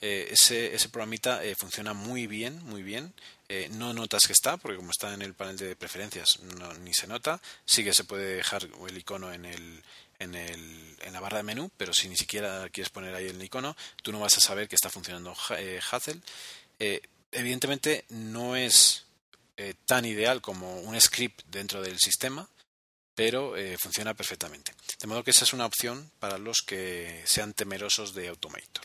ese, ese programita funciona muy bien, muy bien. Eh, no notas que está, porque como está en el panel de preferencias ni se nota. Sí que se puede dejar el icono en, el, en, el, en la barra de menú, pero si ni siquiera quieres poner ahí el icono, tú no vas a saber que está funcionando eh, Hazel. Eh, evidentemente no es tan ideal como un script dentro del sistema, pero funciona perfectamente. De modo que esa es una opción para los que sean temerosos de Automator.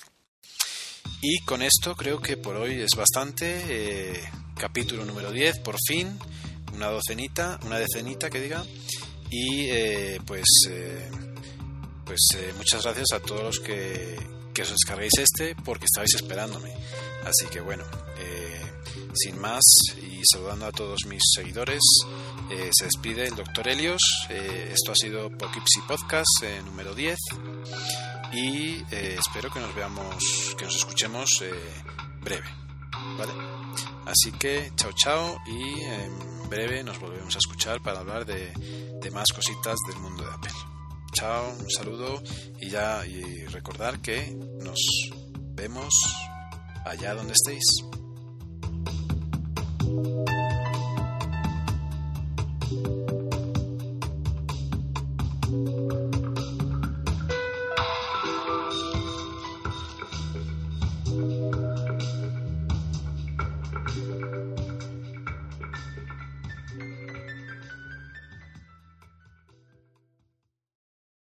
Y con esto creo que por hoy es bastante. Eh, capítulo número 10, por fin. Una docenita, una decenita que diga. Y eh, pues, eh, pues muchas gracias a todos los que, que os descarguéis este porque estabais esperándome. Así que bueno, sin más y saludando a todos mis seguidores, se despide el doctor Helios. esto ha sido Poughkeepsie Podcast número 10 y eh, espero que nos veamos, que nos escuchemos eh, breve, ¿vale? Así que chao chao y en breve nos volvemos a escuchar para hablar de, de más cositas del mundo de Apple. Chao, un saludo y ya y recordar que nos vemos allá donde estéis. うん。